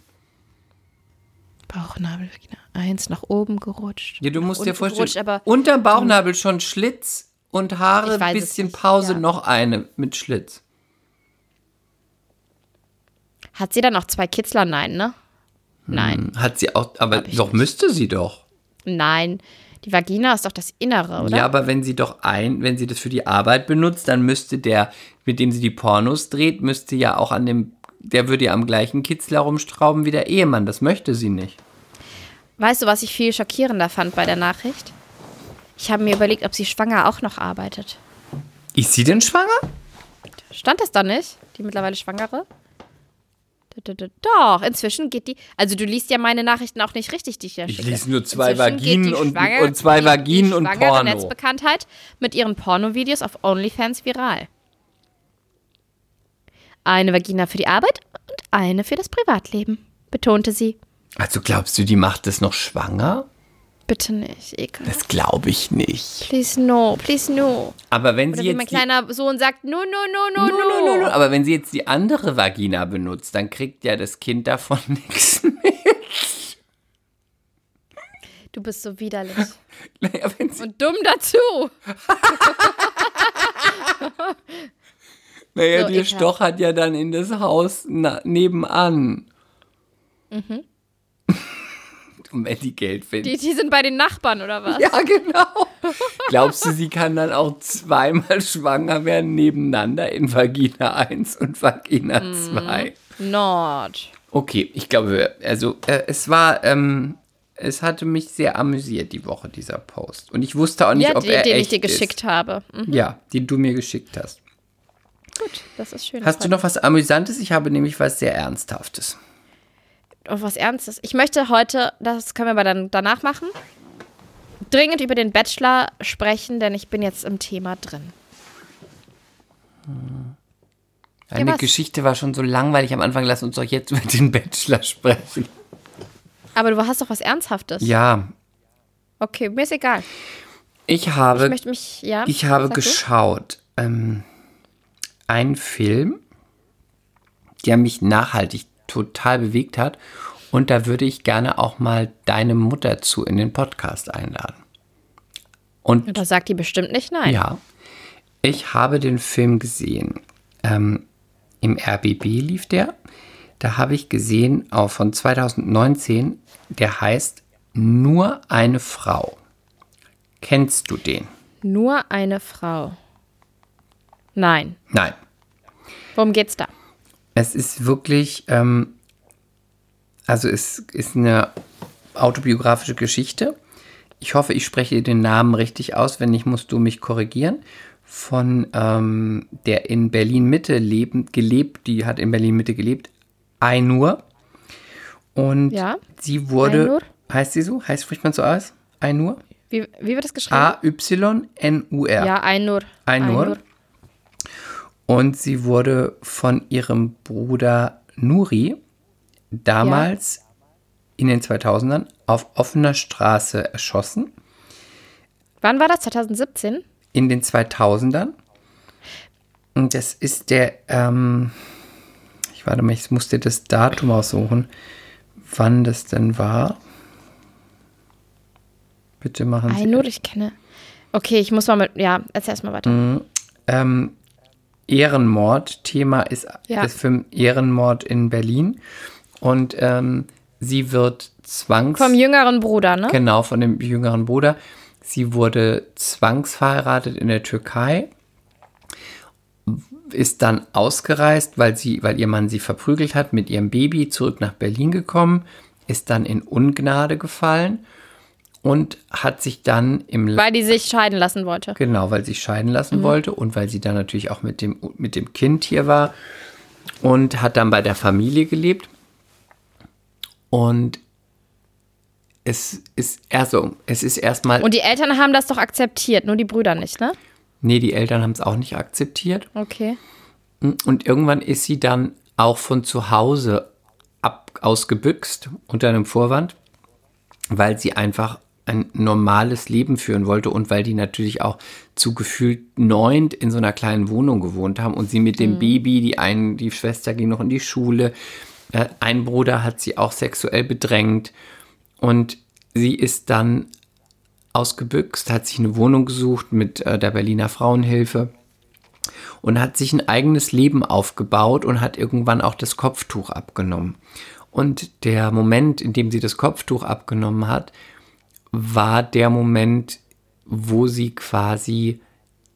1. Bauchnabel, Vagina 1, nach oben gerutscht. Ja, du musst dir vorstellen, aber unterm Bauchnabel schon Schlitz und Haare, bisschen nicht, Pause, ja. noch eine mit Schlitz. hat sie dann noch zwei Kitzler? Nein, ne? Nein. Hat sie auch, aber doch nicht. müsste sie doch. Nein. Die Vagina ist doch das Innere, oder? Ja, aber wenn sie doch ein, wenn sie das für die Arbeit benutzt, dann müsste der, mit dem sie die Pornos dreht, müsste ja auch an dem, der würde ja am gleichen Kitzler rumstrauben wie der Ehemann. Das möchte sie nicht. Weißt du, was ich viel schockierender fand bei der Nachricht? Ich habe mir überlegt, ob sie schwanger auch noch arbeitet. Ist sie denn schwanger? Stand das da nicht? Die mittlerweile Schwangere? Doch, inzwischen geht die. Also du liest ja meine Nachrichten auch nicht richtig, die ich ja Ich schicke. lese nur zwei Inzwischen Vaginen und, und zwei Vaginen die und Porno. Netzbekanntheit mit ihren Pornovideos auf OnlyFans viral. Eine Vagina für die Arbeit und eine für das Privatleben, betonte sie. Also glaubst du, die macht es noch schwanger? Bitte nicht, ekel. Das glaube ich nicht. Please no, please no. Aber wenn Oder sie wie jetzt mein kleiner Sohn sagt, no, no, no, no, No, no, no, no. Aber wenn sie jetzt die andere Vagina benutzt, dann kriegt ja das Kind davon nichts mit. Du bist so widerlich. Naja, wenn Und dumm dazu. naja so die stochert ja dann in das Haus na, nebenan. Mhm. Und wenn die Geld findet. Die, die sind bei den Nachbarn, oder was? Ja, genau. Glaubst du, sie kann dann auch zweimal schwanger werden nebeneinander in Vagina 1 und Vagina Mhm. 2? Not. Okay, ich glaube, also äh, es war, ähm, es hatte mich sehr amüsiert die Woche, dieser Post. Und ich wusste auch nicht, Ja, ob die, er den ich echt dir geschickt ist. habe. Mhm. Ja, den du mir geschickt hast. Gut, das ist schön. Hast du noch was Amüsantes? Ich habe nämlich was sehr Ernsthaftes. Und was Ernstes? Ich möchte heute, das können wir aber dann danach machen, dringend über den Bachelor sprechen, denn ich bin jetzt im Thema drin. Deine was? Geschichte war schon so langweilig am Anfang. Lass uns doch jetzt über den Bachelor sprechen. Aber du hast doch was Ernsthaftes. Ja, Okay, mir ist egal. ich habe Ich möchte mich, ja. Ich habe geschaut ähm, einen Film, der mich nachhaltig total bewegt hat. Und da würde ich gerne auch mal deine Mutter zu in den Podcast einladen. Und Da sagt die bestimmt nicht nein. ja, ich habe den Film gesehen. Ähm, Im RBB lief der. Da habe ich gesehen, auch von 2019, der heißt Nur eine Frau. Kennst du den? Nur eine Frau. Nein. Nein. Worum geht's da? Es ist wirklich, ähm, also es ist eine autobiografische Geschichte. Ich hoffe, ich spreche den Namen richtig aus. Wenn nicht, musst du mich korrigieren. Von ähm, der in Berlin Mitte lebend gelebt, die hat in Berlin Mitte gelebt, Ainur. Und Ja. sie wurde, Ainur? heißt sie so? Heißt spricht man so aus? Ainur? Wie, wie wird das geschrieben? A Y N U R. Ja, Einur. Ainur. Und sie wurde von ihrem Bruder Nuri damals in den 2000ern auf offener Straße erschossen. Wann war das? 2017? In den 2000ern. Und das ist der, ähm, ich warte mal, ich musste das Datum aussuchen, wann das denn war. Bitte machen Sie. Einur, ich kenne. Okay, ich muss mal mit. Ja, erzähl erst mal weiter. ähm, Ehrenmord. Thema ist Ja. des Film Ehrenmord in Berlin. Und ähm, sie wird zwangs... Vom jüngeren Bruder, ne? Genau, von dem jüngeren Bruder. Sie wurde zwangsverheiratet in der Türkei, ist dann ausgereist, weil, sie, weil ihr Mann sie verprügelt hat, mit ihrem Baby zurück nach Berlin gekommen, ist dann in Ungnade gefallen und hat sich dann im Weil die sich scheiden lassen wollte. Genau, weil sie scheiden lassen wollte und weil sie dann natürlich auch mit dem, mit dem Kind hier war und hat dann bei der Familie gelebt. Und es ist also, es ist erstmal, Und die Eltern haben das doch akzeptiert, nur die Brüder nicht, ne? nee, die Eltern haben es auch nicht akzeptiert. Okay. Und irgendwann ist sie dann auch von zu Hause ab, ausgebüxt unter einem Vorwand, weil sie einfach ein normales Leben führen wollte und weil die natürlich auch zu gefühlt neunt in so einer kleinen Wohnung gewohnt haben und sie mit dem Baby, die einen, die Schwester ging noch in die Schule, äh, ein Bruder hat sie auch sexuell bedrängt und sie ist dann ausgebüxt, hat sich eine Wohnung gesucht mit äh, der Berliner Frauenhilfe und hat sich ein eigenes Leben aufgebaut und hat irgendwann auch das Kopftuch abgenommen. Und der Moment, in dem sie das Kopftuch abgenommen hat, war der Moment, wo sie quasi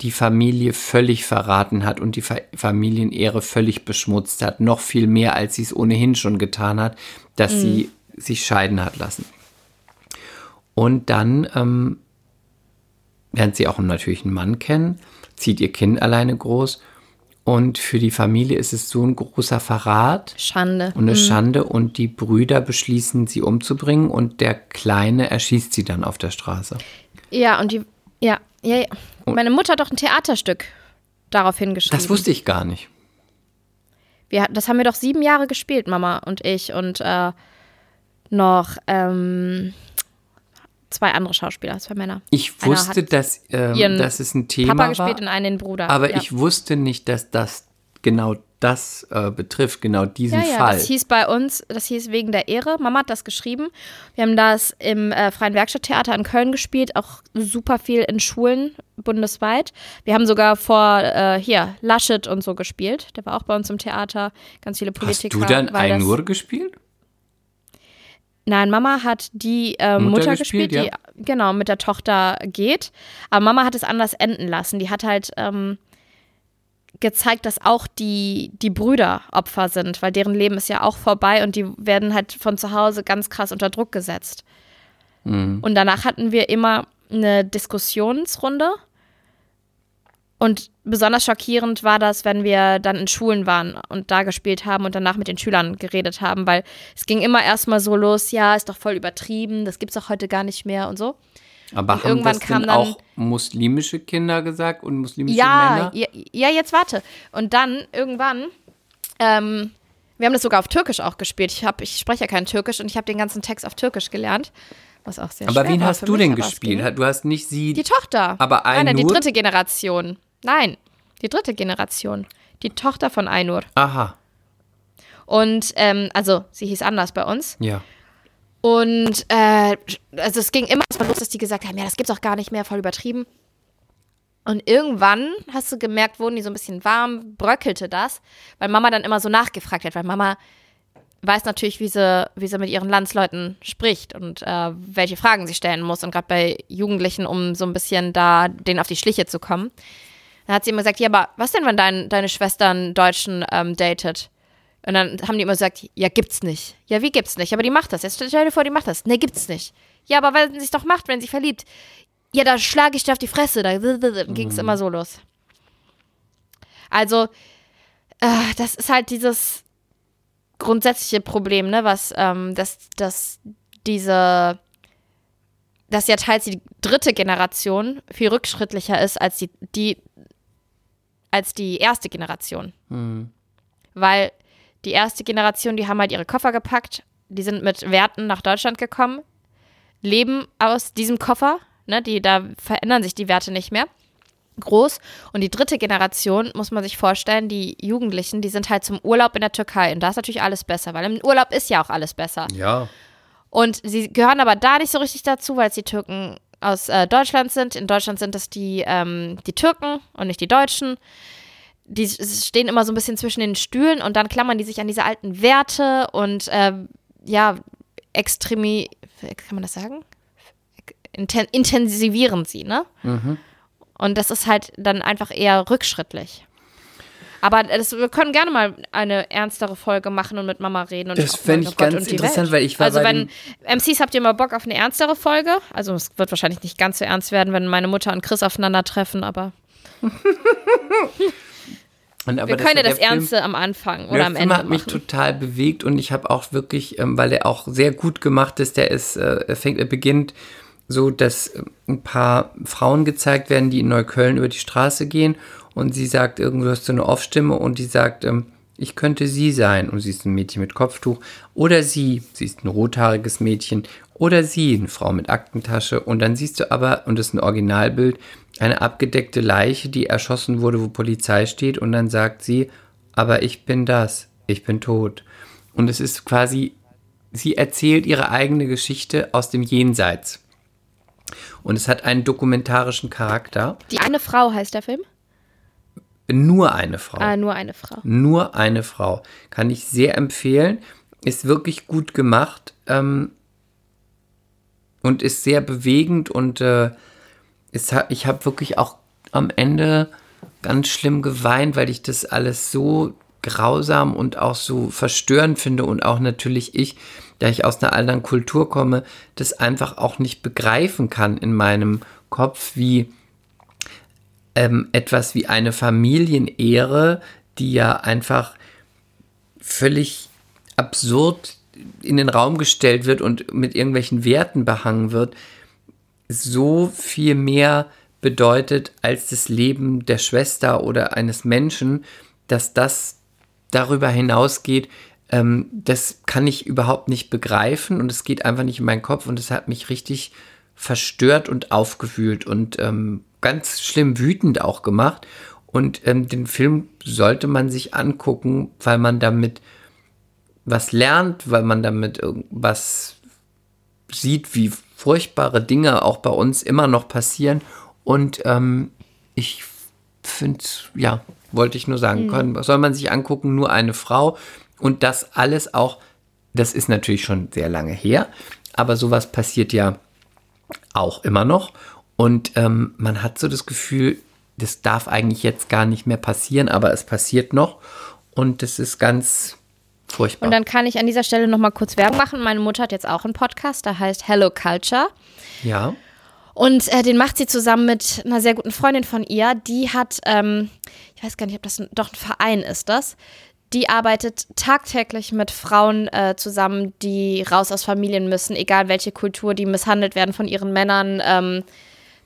die Familie völlig verraten hat und die Fa Familienehre völlig beschmutzt hat. Noch viel mehr, als sie es ohnehin schon getan hat, dass sie sich scheiden hat lassen. Und dann ähm, lernt sie auch natürlich einen Mann kennen, zieht ihr Kind alleine groß. Und für die Familie ist es so ein großer Verrat Schande. und eine Schande. Und die Brüder beschließen, sie umzubringen. Und der Kleine erschießt sie dann auf der Straße. Ja, und die. Ja, ja, ja. Meine Mutter hat doch ein Theaterstück darauf hingeschrieben. Das wusste ich gar nicht. Wir, das haben wir doch sieben Jahre gespielt, Mama und ich und äh, noch ähm, zwei andere Schauspieler, zwei Männer. Ich Einer wusste, dass, ähm, dass es ein Thema Papa gespielt war. und einen den Bruder. Aber ja. ich wusste nicht, dass das genau das äh, betrifft, genau diesen ja, ja, Fall. das hieß bei uns, das hieß wegen der Ehre. Mama hat das geschrieben. Wir haben das im äh, Freien Werkstatttheater in Köln gespielt, auch super viel in Schulen bundesweit. Wir haben sogar vor äh, hier Laschet und so gespielt. Der war auch bei uns im Theater. Ganz viele Hast Politiker. du dann das- Einur gespielt? Nein, Mama hat die ähm, Mutter Mutter, gespielt, gespielt, die genau mit der Tochter geht. Aber Mama hat es anders enden lassen. Die hat halt ähm, gezeigt, dass auch die, die Brüder Opfer sind, weil deren Leben ist ja auch vorbei und die werden halt von zu Hause ganz krass unter Druck gesetzt. Und danach hatten wir immer eine Diskussionsrunde. Und besonders schockierend war das, wenn wir dann in Schulen waren und da gespielt haben und danach mit den Schülern geredet haben, weil es ging immer erstmal so los, ja, ist doch voll übertrieben, das gibt's doch heute gar nicht mehr und so. Aber Und haben irgendwann das denn dann- auch muslimische Kinder gesagt und muslimische Ja, Männer? ja, ja, jetzt warte. Und dann irgendwann, ähm, wir haben das sogar auf Türkisch auch gespielt. Ich, hab, ich spreche ja kein Türkisch und ich habe den ganzen Text auf Türkisch gelernt, was auch sehr Aber wen war hast du mich, denn gespielt? Du hast nicht sie. Die Tochter. Aber Nein, nein, die dritte Generation. Nein, die dritte Generation. Die Tochter von Ainur. Aha, Und, ähm, also, sie hieß anders bei uns. ja. Und, äh, also es ging immer so los, dass die gesagt haben, ja, das gibt's auch gar nicht mehr, voll übertrieben. Und irgendwann, hast du gemerkt, wurden die so ein bisschen warm, bröckelte das, weil Mama dann immer so nachgefragt hat, weil Mama weiß natürlich, wie sie, wie sie mit ihren Landsleuten spricht und äh, welche Fragen sie stellen muss. Und gerade bei Jugendlichen, um so ein bisschen da denen auf die Schliche zu kommen. Dann hat sie immer gesagt, ja, aber was denn, wenn dein, deine Schwester einen Deutschen ähm, datet? Und dann haben die immer gesagt, ja, gibt's nicht. Ja, wie gibt's nicht? Aber die macht das. Jetzt stell dir vor, die macht das. Ne, gibt's nicht. Ja, aber weil sie es doch macht, wenn sie verliebt. Ja, da schlage ich dir auf die Fresse. Da ging es immer so los. Also, äh, das ist halt dieses grundsätzliche Problem, ne, was, ähm, dass, dass diese, dass ja teils die dritte Generation viel rückschrittlicher ist als die, die als die erste Generation. Weil die erste Generation, die haben halt ihre Koffer gepackt, die sind mit Werten nach Deutschland gekommen, leben aus diesem Koffer, ne, die, da verändern sich die Werte nicht mehr. Groß. Und die dritte Generation, muss man sich vorstellen, die Jugendlichen, die sind halt zum Urlaub in der Türkei. Und da ist natürlich alles besser, weil im Urlaub ist ja auch alles besser. Ja. Und sie gehören aber da nicht so richtig dazu, weil es die Türken aus äh, Deutschland sind. In Deutschland sind es die, ähm, die Türken und nicht die Deutschen. Die stehen immer so ein bisschen zwischen den Stühlen und dann klammern die sich an diese alten Werte und ähm, ja, extremi, kann man das sagen? Inten intensivieren sie, ne? Und das ist halt dann einfach eher rückschrittlich. Aber das, wir können gerne mal eine ernstere Folge machen und mit Mama reden. Und Das auch fänd mal ich Gott ganz interessant, Welt. weil ich war Also wenn MCs habt ihr mal Bock auf eine ernstere Folge? Also es wird wahrscheinlich nicht ganz so ernst werden, wenn meine Mutter und Chris aufeinandertreffen, aber Und wir können ja der das Film- Ernste am Anfang oder der am Film Ende hat mich machen. total bewegt und ich habe auch wirklich, ähm, weil er auch sehr gut gemacht ist, der ist, äh, er fängt, er beginnt so, dass äh, ein paar Frauen gezeigt werden, die in Neukölln über die Straße gehen und sie sagt, irgendwo hast du eine Off-Stimme und die sagt, ähm, ich könnte sie sein und sie ist ein Mädchen mit Kopftuch oder sie, sie ist ein rothaariges Mädchen oder sie, eine Frau mit Aktentasche und dann siehst du aber, und das ist ein Originalbild, eine abgedeckte Leiche, die erschossen wurde, wo Polizei steht und dann sagt sie, aber ich bin das, ich bin tot. Und es ist quasi, sie erzählt ihre eigene Geschichte aus dem Jenseits. Und es hat einen dokumentarischen Charakter. Die eine Frau heißt der Film? Nur eine Frau. Ah, nur eine Frau. Nur eine Frau. Kann ich sehr empfehlen. Ist wirklich gut gemacht ähm, und ist sehr bewegend und äh, hat, ich habe wirklich auch am Ende ganz schlimm geweint, weil ich das alles so grausam und auch so verstörend finde und auch natürlich ich, da ich aus einer anderen Kultur komme, das einfach auch nicht begreifen kann in meinem Kopf, wie ähm, etwas wie eine Familienehre, die ja einfach völlig absurd in den Raum gestellt wird und mit irgendwelchen Werten behangen wird, so viel mehr bedeutet als das Leben der Schwester oder eines Menschen, dass das darüber hinausgeht, ähm, das kann ich überhaupt nicht begreifen und es geht einfach nicht in meinen Kopf und es hat mich richtig verstört und aufgewühlt und ähm, ganz schlimm wütend auch gemacht. Und ähm, den Film sollte man sich angucken, weil man damit was lernt, weil man damit irgendwas sieht, wie furchtbare Dinge auch bei uns immer noch passieren. Und ähm, ich finde, ja, wollte ich nur sagen, können, soll man sich angucken, nur eine Frau. Und das alles auch, das ist natürlich schon sehr lange her, aber sowas passiert ja auch immer noch. Und ähm, man hat so das Gefühl, das darf eigentlich jetzt gar nicht mehr passieren, aber es passiert noch. Und das ist ganz furchtbar. Und dann kann ich an dieser Stelle nochmal kurz Werbung machen. Meine Mutter hat jetzt auch einen Podcast, der heißt Hello Culture. ja. Und äh, den macht sie zusammen mit einer sehr guten Freundin von ihr. Die hat, ähm, ich weiß gar nicht, ob das ein, doch ein Verein ist, das. Die arbeitet tagtäglich mit Frauen äh, zusammen, die raus aus Familien müssen, egal welche Kultur, die misshandelt werden von ihren Männern. Ähm,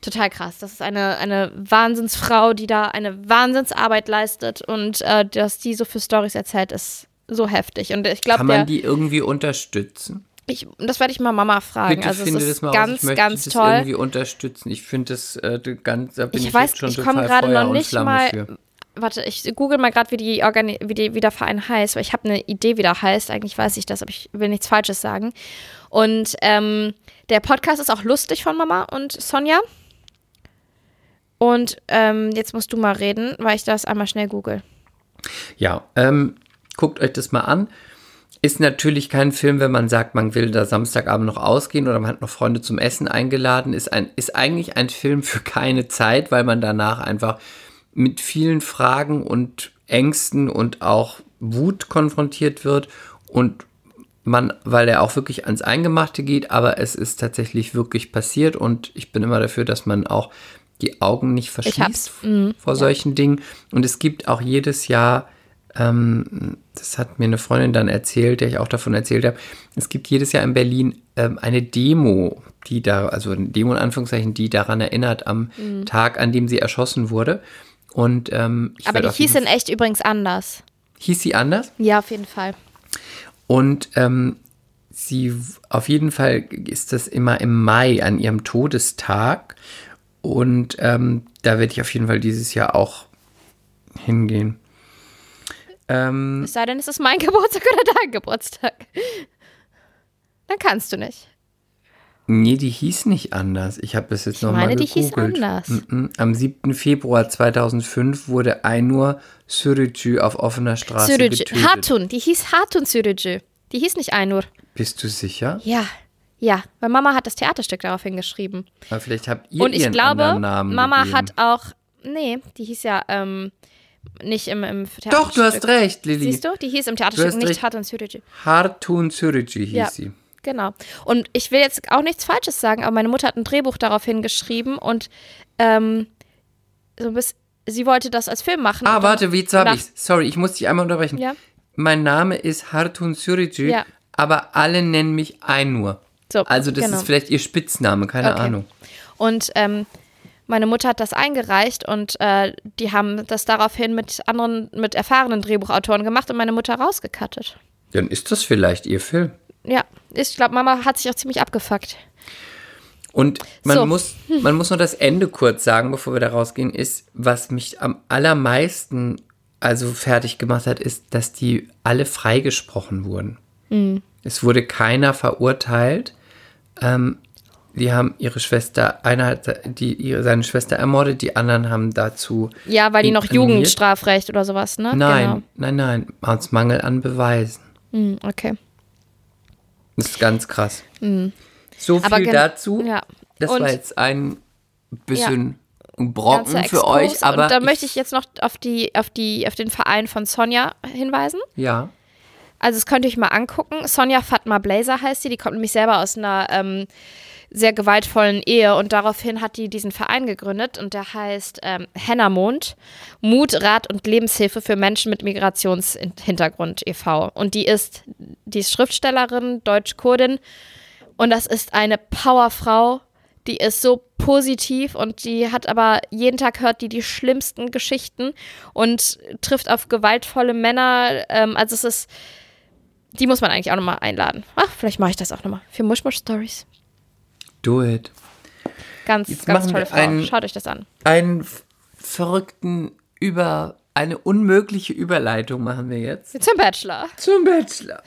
total krass. Das ist eine, eine Wahnsinnsfrau, die da eine Wahnsinnsarbeit leistet und äh, dass die so für Stories erzählt, ist so heftig. Und ich glaube, Kann man die irgendwie unterstützen? ich, das werde ich mal Mama fragen. Bitte also es finde ist das mal ganz, aus. Ich ganz das toll. irgendwie unterstützen. Ich finde das äh, ganz, da bin ich, Ich weiß, schon ich komme gerade noch nicht mal. für. Warte, ich google mal gerade, wie, die Organi wie, die, wie der Verein heißt, weil ich habe eine Idee, wie der heißt. Eigentlich weiß ich das, aber ich will nichts Falsches sagen. Und ähm, der Podcast ist auch lustig von Mama und Sonja. Und ähm, jetzt musst du mal reden, weil ich das einmal schnell google. Ja, ähm, guckt euch das mal an. Ist natürlich kein Film, wenn man sagt, man will da Samstagabend noch ausgehen oder man hat noch Freunde zum Essen eingeladen. Ist, ein, ist eigentlich ein Film für keine Zeit, weil man danach einfach mit vielen Fragen und Ängsten und auch Wut konfrontiert wird und man, weil er auch wirklich ans Eingemachte geht, aber es ist tatsächlich wirklich passiert und ich bin immer dafür, dass man auch die Augen nicht verschließt Mhm, vor solchen Dingen. Und es gibt auch jedes Jahr, ähm, das hat mir eine Freundin dann erzählt, der ich auch davon erzählt habe, es gibt jedes Jahr in Berlin ähm, eine Demo, die da, also eine Demo in Anführungszeichen, die daran erinnert, am Tag, an dem sie erschossen wurde. Und ähm, Aber die hieß in echt übrigens anders. Hieß sie anders? Ja, auf jeden Fall. Und ähm, sie, auf jeden Fall ist das immer im Mai an ihrem Todestag. Und ähm, da werde ich auf jeden Fall dieses Jahr auch hingehen. Ähm, Es sei denn, es ist mein Geburtstag oder dein Geburtstag. Dann kannst du nicht. nee, die hieß nicht anders. Ich habe das jetzt nochmal meine, die hieß gegoogelt. anders. Am 7. Februar 2005 wurde Aynur Sürücü auf offener Straße Sürücü. getötet. Hatun. Die hieß Hatun Sürücü. Die hieß nicht Einur. Bist du sicher? Ja. Ja, weil Mama hat das Theaterstück darauf hingeschrieben. Aber vielleicht habt ihr Und ich glaube, Mama gegeben. hat auch. Nee, die hieß ja ähm, nicht im, im Theaterstück. Doch, du hast recht, Lilly. Siehst du? Die hieß im Theaterstück nicht. Hatun Sürücü. Hartun Sürücü hieß Ja. sie. Genau. Und ich will jetzt auch nichts Falsches sagen, aber meine Mutter hat ein Drehbuch darauf hingeschrieben und ähm, so bis, sie wollte das als Film machen. Ah, warte, jetzt habe ich Sorry, ich muss dich einmal unterbrechen. Ja. Mein Name ist Hartun Sürücü, Ja. aber alle nennen mich Aynur. So, Also das genau. ist vielleicht ihr Spitzname, keine Okay. Ahnung. Und ähm, meine Mutter hat das eingereicht und äh, die haben das daraufhin mit anderen, mit erfahrenen Drehbuchautoren gemacht und meine Mutter rausgekattet. Dann ist das vielleicht ihr Film. Ja, ich glaube, Mama hat sich auch ziemlich abgefuckt. Und man, So. muss, man muss nur das Ende kurz sagen, bevor wir da rausgehen, ist, was mich am allermeisten also fertig gemacht hat, ist, dass die alle freigesprochen wurden. Mhm. Es wurde keiner verurteilt. Ähm, die haben ihre Schwester, einer hat die, ihre, seine Schwester ermordet, die anderen haben dazu. Ja, weil die noch. Jugendstrafrecht oder sowas, ne? Nein, nein, nein, aus Mangel an Beweisen. Genau. Hm, okay. Das ist ganz krass. So Mhm. Aber viel dazu. ja. Das Und- war jetzt ein bisschen ein Ganzer Brocken für euch, aber und da möchte ich jetzt noch auf die, auf die, auf den Verein von Sonja hinweisen. ja. Also das könnt ihr euch mal angucken. Sonja Fatma Blazer heißt sie. Die kommt nämlich selber aus einer ähm, sehr gewaltvollen Ehe und daraufhin hat die diesen Verein gegründet und der heißt ähm, Henna Mond, Mut, Rat und Lebenshilfe für Menschen mit Migrationshintergrund e.V. Und die ist, die ist Schriftstellerin, Deutsch-Kurdin und das ist eine Powerfrau, die ist so positiv und die hat aber jeden Tag hört die die schlimmsten Geschichten und trifft auf gewaltvolle Männer. Ähm, also es ist, die muss man eigentlich auch nochmal einladen. Ach, vielleicht mache ich das auch nochmal für Mushmush Stories. Do it. Ganz, Jetzt ganz tolle Frau. einen- Schaut euch das an. Einen verrückten über eine unmögliche Überleitung machen wir jetzt Zum Bachelor. zum Bachelor.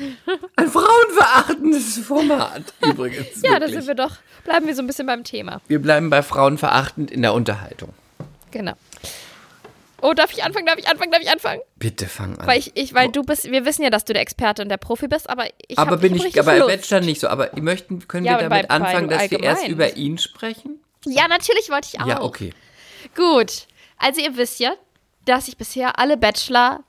Ein frauenverachtendes Format übrigens. Ja, da sind wir doch. Bleiben wir so ein bisschen beim Thema. wir bleiben bei frauenverachtend in der Unterhaltung. Genau. Oh, darf ich anfangen? Darf ich anfangen? Darf ich anfangen? Bitte fang an. Weil ich, ich weil du bist, wir wissen ja, dass du der Experte und der Profi bist, aber ich aber hab, bin ich, richtig aber bei Lust. Bachelor nicht so. Aber möchten, können Ja, wir damit bei- bei anfangen, dass wir erst allgemein. über ihn sprechen? Ja, natürlich wollte ich auch. Ja, okay. Gut. Also ihr wisst ja, dass ich bisher alle Bachelor,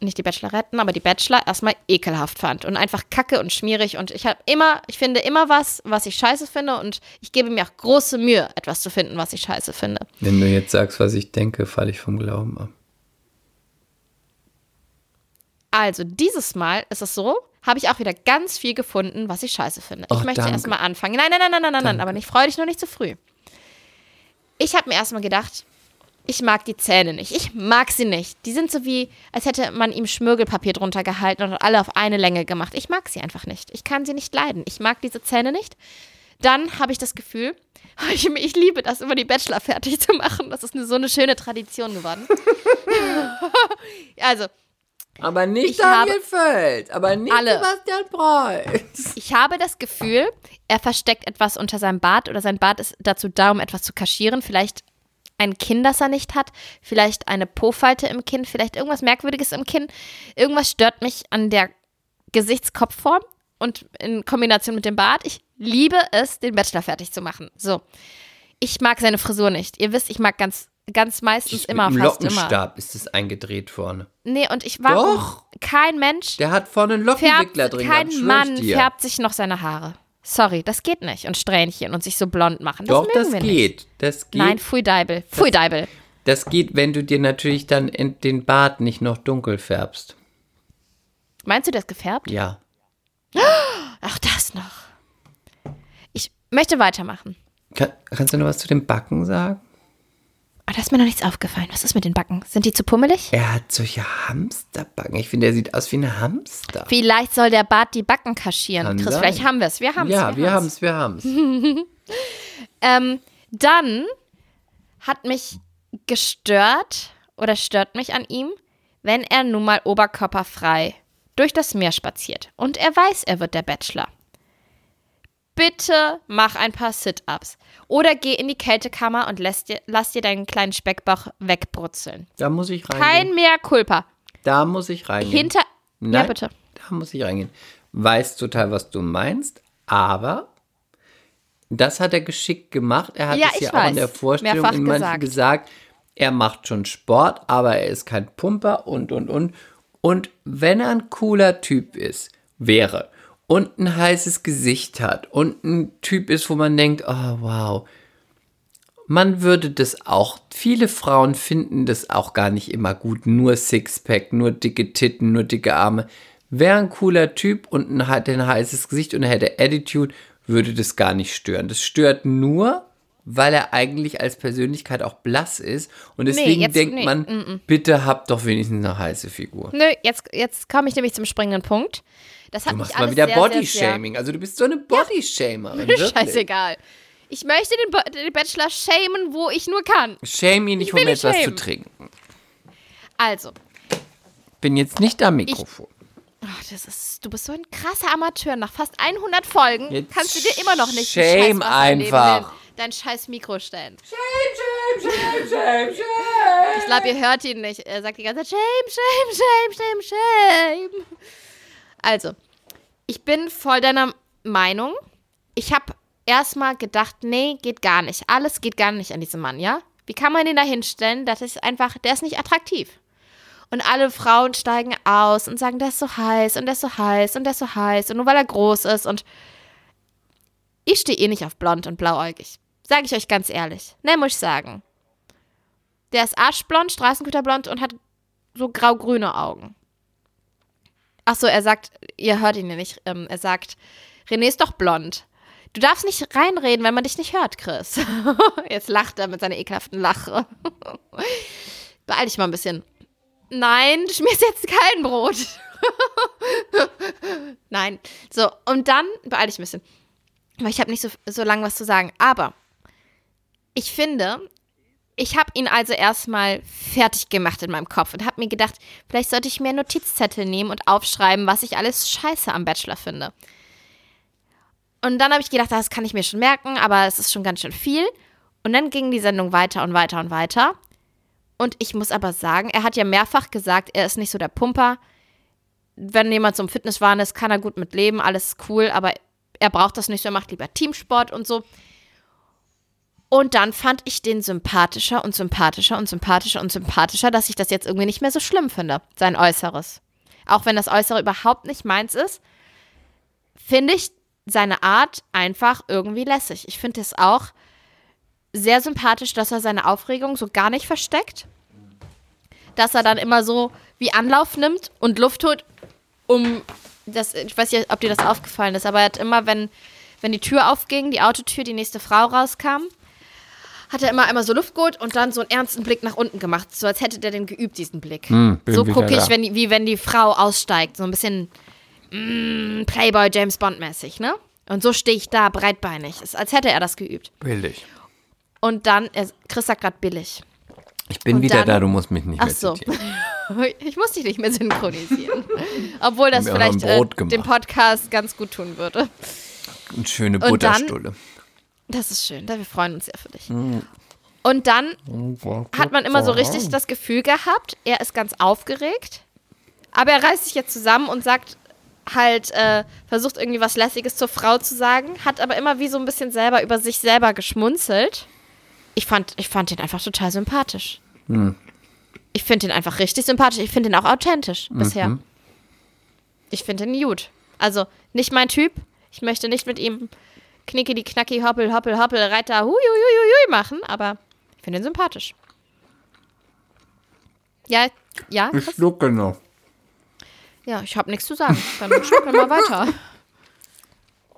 nicht die Bacheloretten, aber die Bachelor erstmal ekelhaft fand und einfach kacke und schmierig und ich habe immer, ich finde immer was, was ich scheiße finde und ich gebe mir auch große Mühe, etwas zu finden, was ich scheiße finde. Wenn du jetzt sagst, was ich denke, falle ich vom Glauben ab. Also dieses Mal ist es so, habe ich auch wieder ganz viel gefunden, was ich scheiße finde. Oh, ich möchte danke. erstmal anfangen. Nein, nein, nein, nein, nein, nein, nein, aber nicht, freu dich noch nicht zu früh. Ich habe mir erstmal gedacht, ich mag die Zähne nicht. Ich mag sie nicht. Die sind so wie, als hätte man ihm Schmirgelpapier drunter gehalten und alle auf eine Länge gemacht. Ich mag sie einfach nicht. Ich kann sie nicht leiden. Ich mag diese Zähne nicht. Dann habe ich das Gefühl, ich, ich liebe das, immer die Bachelor fertig zu machen. Das ist eine, so eine schöne Tradition geworden. also, Aber nicht Ich habe- Daniel Völd, aber nicht Alle. Sebastian Preuß. Ich habe das Gefühl, er versteckt etwas unter seinem Bart oder sein Bart ist dazu da, um etwas zu kaschieren. Vielleicht ein Kinn, das er nicht hat, vielleicht eine Po-Falte im Kinn, vielleicht irgendwas Merkwürdiges im Kinn. Irgendwas stört mich an der Gesichtskopfform und in Kombination mit dem Bart. Ich liebe es, den Bachelor fertig zu machen. So. Ich mag seine Frisur nicht. Ihr wisst, ich mag ganz, ganz meistens immer, Mit fast immer. Lockenstab ist es eingedreht vorne. Nee, und ich warum Doch. kein Mensch Der hat vorne einen färbt, Lockenwickler drin kein gehabt, Mann ich färbt sich noch seine Haare. Sorry, das geht nicht. Und Strähnchen und sich so blond machen. Das Doch, mögen das wir Nicht. geht. Das geht. Nein, Pfui Deibel. Pfui Deibel. Das geht, wenn du dir natürlich dann in den Bart nicht noch dunkel färbst. Meinst du das gefärbt? Ja. Ach, das noch. Ich möchte weitermachen. Kann, kannst du noch was zu den Backen sagen? Da ist mir noch nichts aufgefallen. Was ist mit den Backen? Sind die zu pummelig? Er hat solche Hamsterbacken. Ich finde, er sieht aus wie ein Hamster. Vielleicht soll der Bart die Backen kaschieren. Kann Chris, sein. vielleicht haben wir es. Wir haben es. ja, wir haben es, wir haben es. Ähm, dann hat mich gestört oder stört mich an ihm, wenn er nun mal oberkörperfrei durch das Meer spaziert und er weiß, er wird der Bachelor. Bitte mach ein paar Sit-ups oder geh in die Kältekammer und lass dir, lass dir deinen kleinen Speckbauch wegbrutzeln. Da muss ich reingehen. Kein mehr Culpa. da muss ich reingehen. Hinter. Ja, Nein, bitte. Da muss ich reingehen. Weiß total, was du meinst, aber das hat er geschickt gemacht. Er hat Ja, es ja auch in der Vorstellung Mehrfach in gesagt. gesagt. Er macht schon Sport, aber er ist kein Pumper und, und, und. Und wenn er ein cooler Typ ist, wäre und ein heißes Gesicht hat und ein Typ ist, wo man denkt, oh wow, man würde das auch, viele Frauen finden das auch gar nicht immer gut, nur Sixpack, nur dicke Titten, nur dicke Arme. Wäre ein cooler Typ und ein, hat ein heißes Gesicht und er hätte Attitude, würde das gar nicht stören. Das stört nur, weil er eigentlich als Persönlichkeit auch blass ist und deswegen jetzt- denkt nee, man, bitte habt doch wenigstens eine heiße Figur. Nö, jetzt, jetzt komme ich nämlich zum springenden Punkt. Das hat Du mich machst mal alles wieder Bodyshaming. Also du bist so eine Bodyshamerin. wirklich. Scheißegal. Ich möchte den, Bo den Bachelor shamen, wo ich nur kann. Shame ihn, ich nicht jetzt was zu shamen. trinken. Also, Bin jetzt nicht am Mikrofon. ach, das ist, du bist so ein krasser Amateur. Nach fast 100 Folgen Jetzt kannst du dir immer noch nicht shame einfach. dein scheiß Mikro stellen. Shame, shame, shame, shame, shame. Ich glaube, ihr hört ihn nicht. Er sagt die ganze Zeit shame, shame, shame, shame, shame. Also, ich bin voll deiner Meinung. Ich habe erstmal gedacht, nee, geht gar nicht. Alles geht gar nicht an diesem Mann, ja? Wie kann man den da hinstellen? Das ist einfach, der ist nicht attraktiv. Und alle Frauen steigen aus und sagen, der ist so heiß und der ist so heiß und der ist so heiß und nur weil er groß ist und ich stehe eh nicht auf blond und blauäugig. Sage ich euch ganz ehrlich. Ne, muss ich sagen. Der ist aschblond, straßengüterblond und hat so grau-grüne Augen. Ach so, er sagt, ihr hört ihn ja nicht, ähm, er sagt, René ist doch blond. Du darfst nicht reinreden, wenn man dich nicht hört, Chris. Jetzt lacht er mit seiner ekelhaften Lache. Beeil dich mal ein bisschen. Nein, du schmierst jetzt kein Brot. Nein. So, und dann beeil dich ein bisschen. Weil ich habe nicht so, so lange was zu sagen. Aber ich finde, ich habe ihn also erstmal fertig gemacht in meinem Kopf und habe mir gedacht, vielleicht sollte ich mir Notizzettel nehmen und aufschreiben, was ich alles scheiße am Bachelor finde. Und dann habe ich gedacht, das kann ich mir schon merken, aber es ist schon ganz schön viel. Und dann ging die Sendung weiter und weiter und weiter. Und ich muss aber sagen, er hat ja mehrfach gesagt, er ist nicht so der Pumper. Wenn jemand zum Fitnesswahn ist, kann er gut mit leben, alles cool, aber er braucht das nicht er macht lieber Teamsport und so. Und dann fand ich den sympathischer und sympathischer und sympathischer und sympathischer, dass ich das jetzt irgendwie nicht mehr so schlimm finde, sein Äußeres. Auch wenn das Äußere überhaupt nicht meins ist, finde ich seine Art einfach irgendwie lässig. Ich finde es auch sehr sympathisch, dass er seine Aufregung so gar nicht versteckt. Dass er dann immer so wie Anlauf nimmt und Luft holt, um das, ich weiß nicht, ob dir das aufgefallen ist, aber er hat immer, wenn, wenn die Tür aufging, die Autotür, die nächste Frau rauskam, hat er immer einmal so Luft geholt und dann so einen ernsten Blick nach unten gemacht, so als hätte der den geübt, diesen Blick. bin so gucke ich, wenn, wie wenn die Frau aussteigt, so ein bisschen mm, Playboy James Bond mäßig, ne? Und so stehe ich da, breitbeinig. Ist, als hätte er das geübt. Billig. Und dann, er, Chris sagt gerade billig. Ich bin Und wieder dann- da, du musst mich nicht Ach mehr so. zitieren. Ich muss dich nicht mehr synchronisieren. Obwohl das vielleicht äh, dem Podcast ganz gut tun würde. Eine schöne Und dann- Butterstulle. Das ist schön, da wir freuen uns sehr für dich. Und dann hat man immer so richtig das Gefühl gehabt, er ist ganz aufgeregt, aber er reißt sich jetzt zusammen und sagt halt, äh, versucht irgendwie was Lässiges zur Frau zu sagen, hat aber immer wie so ein bisschen selber über sich selber geschmunzelt. Ich fand, ich fand ihn einfach total sympathisch. Ich finde ihn einfach richtig sympathisch. Ich finde ihn auch authentisch bisher. Ich finde ihn gut. Also nicht mein Typ. Ich möchte nicht mit ihm knicki die knacki hoppel hoppel hoppel Reiter hui hui hui machen, aber ich finde ihn sympathisch. Ja, ja, Ich schlucke noch. ja, ich habe nichts zu sagen. Dann schlucken wir mal weiter.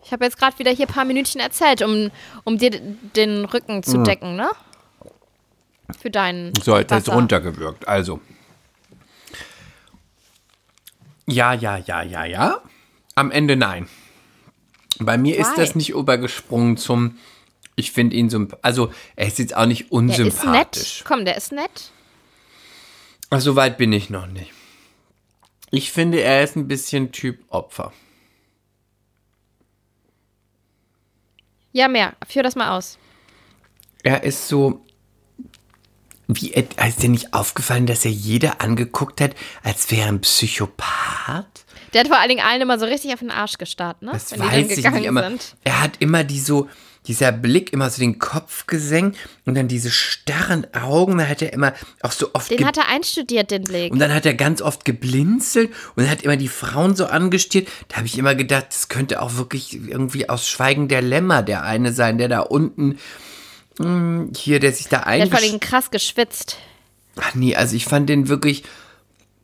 Ich habe jetzt gerade wieder hier ein paar Minütchen erzählt, um, um dir den Rücken zu decken, ne? Für deinen. So, jetzt Wasser. runtergewirkt. Also. Ja, ja, ja, ja, ja. Am Ende nein. Bei mir ist Why? das nicht übergesprungen zum. Ich finde ihn so. Also, er ist jetzt auch nicht Der ist unsympathisch. nett. Komm, der ist nett. Ach, so weit bin ich noch nicht. Ich finde, er ist ein bisschen Typ Opfer. Ja, mehr. Führ das mal aus. Er ist so. Wie, ist dir nicht aufgefallen, dass er jeder angeguckt hat, als wäre er ein Psychopath? Der hat vor allen Dingen allen immer so richtig auf den Arsch gestarrt, ne? Das Wenn die dann weiß ich nicht immer. sind. Er hat immer die so, dieser Blick immer so den Kopf gesenkt und dann diese starren Augen, da hat er immer auch so oft Den hat er einstudiert, den Blick. und dann hat er ganz oft geblinzelt und hat immer die Frauen so angestiert. Da habe ich immer gedacht, das könnte auch wirklich irgendwie aus Schweigen der Lämmer der eine sein, der da unten mh, hier, der sich da Der hat vor allen. Dingen krass geschwitzt. Ach nee, also ich fand den wirklich,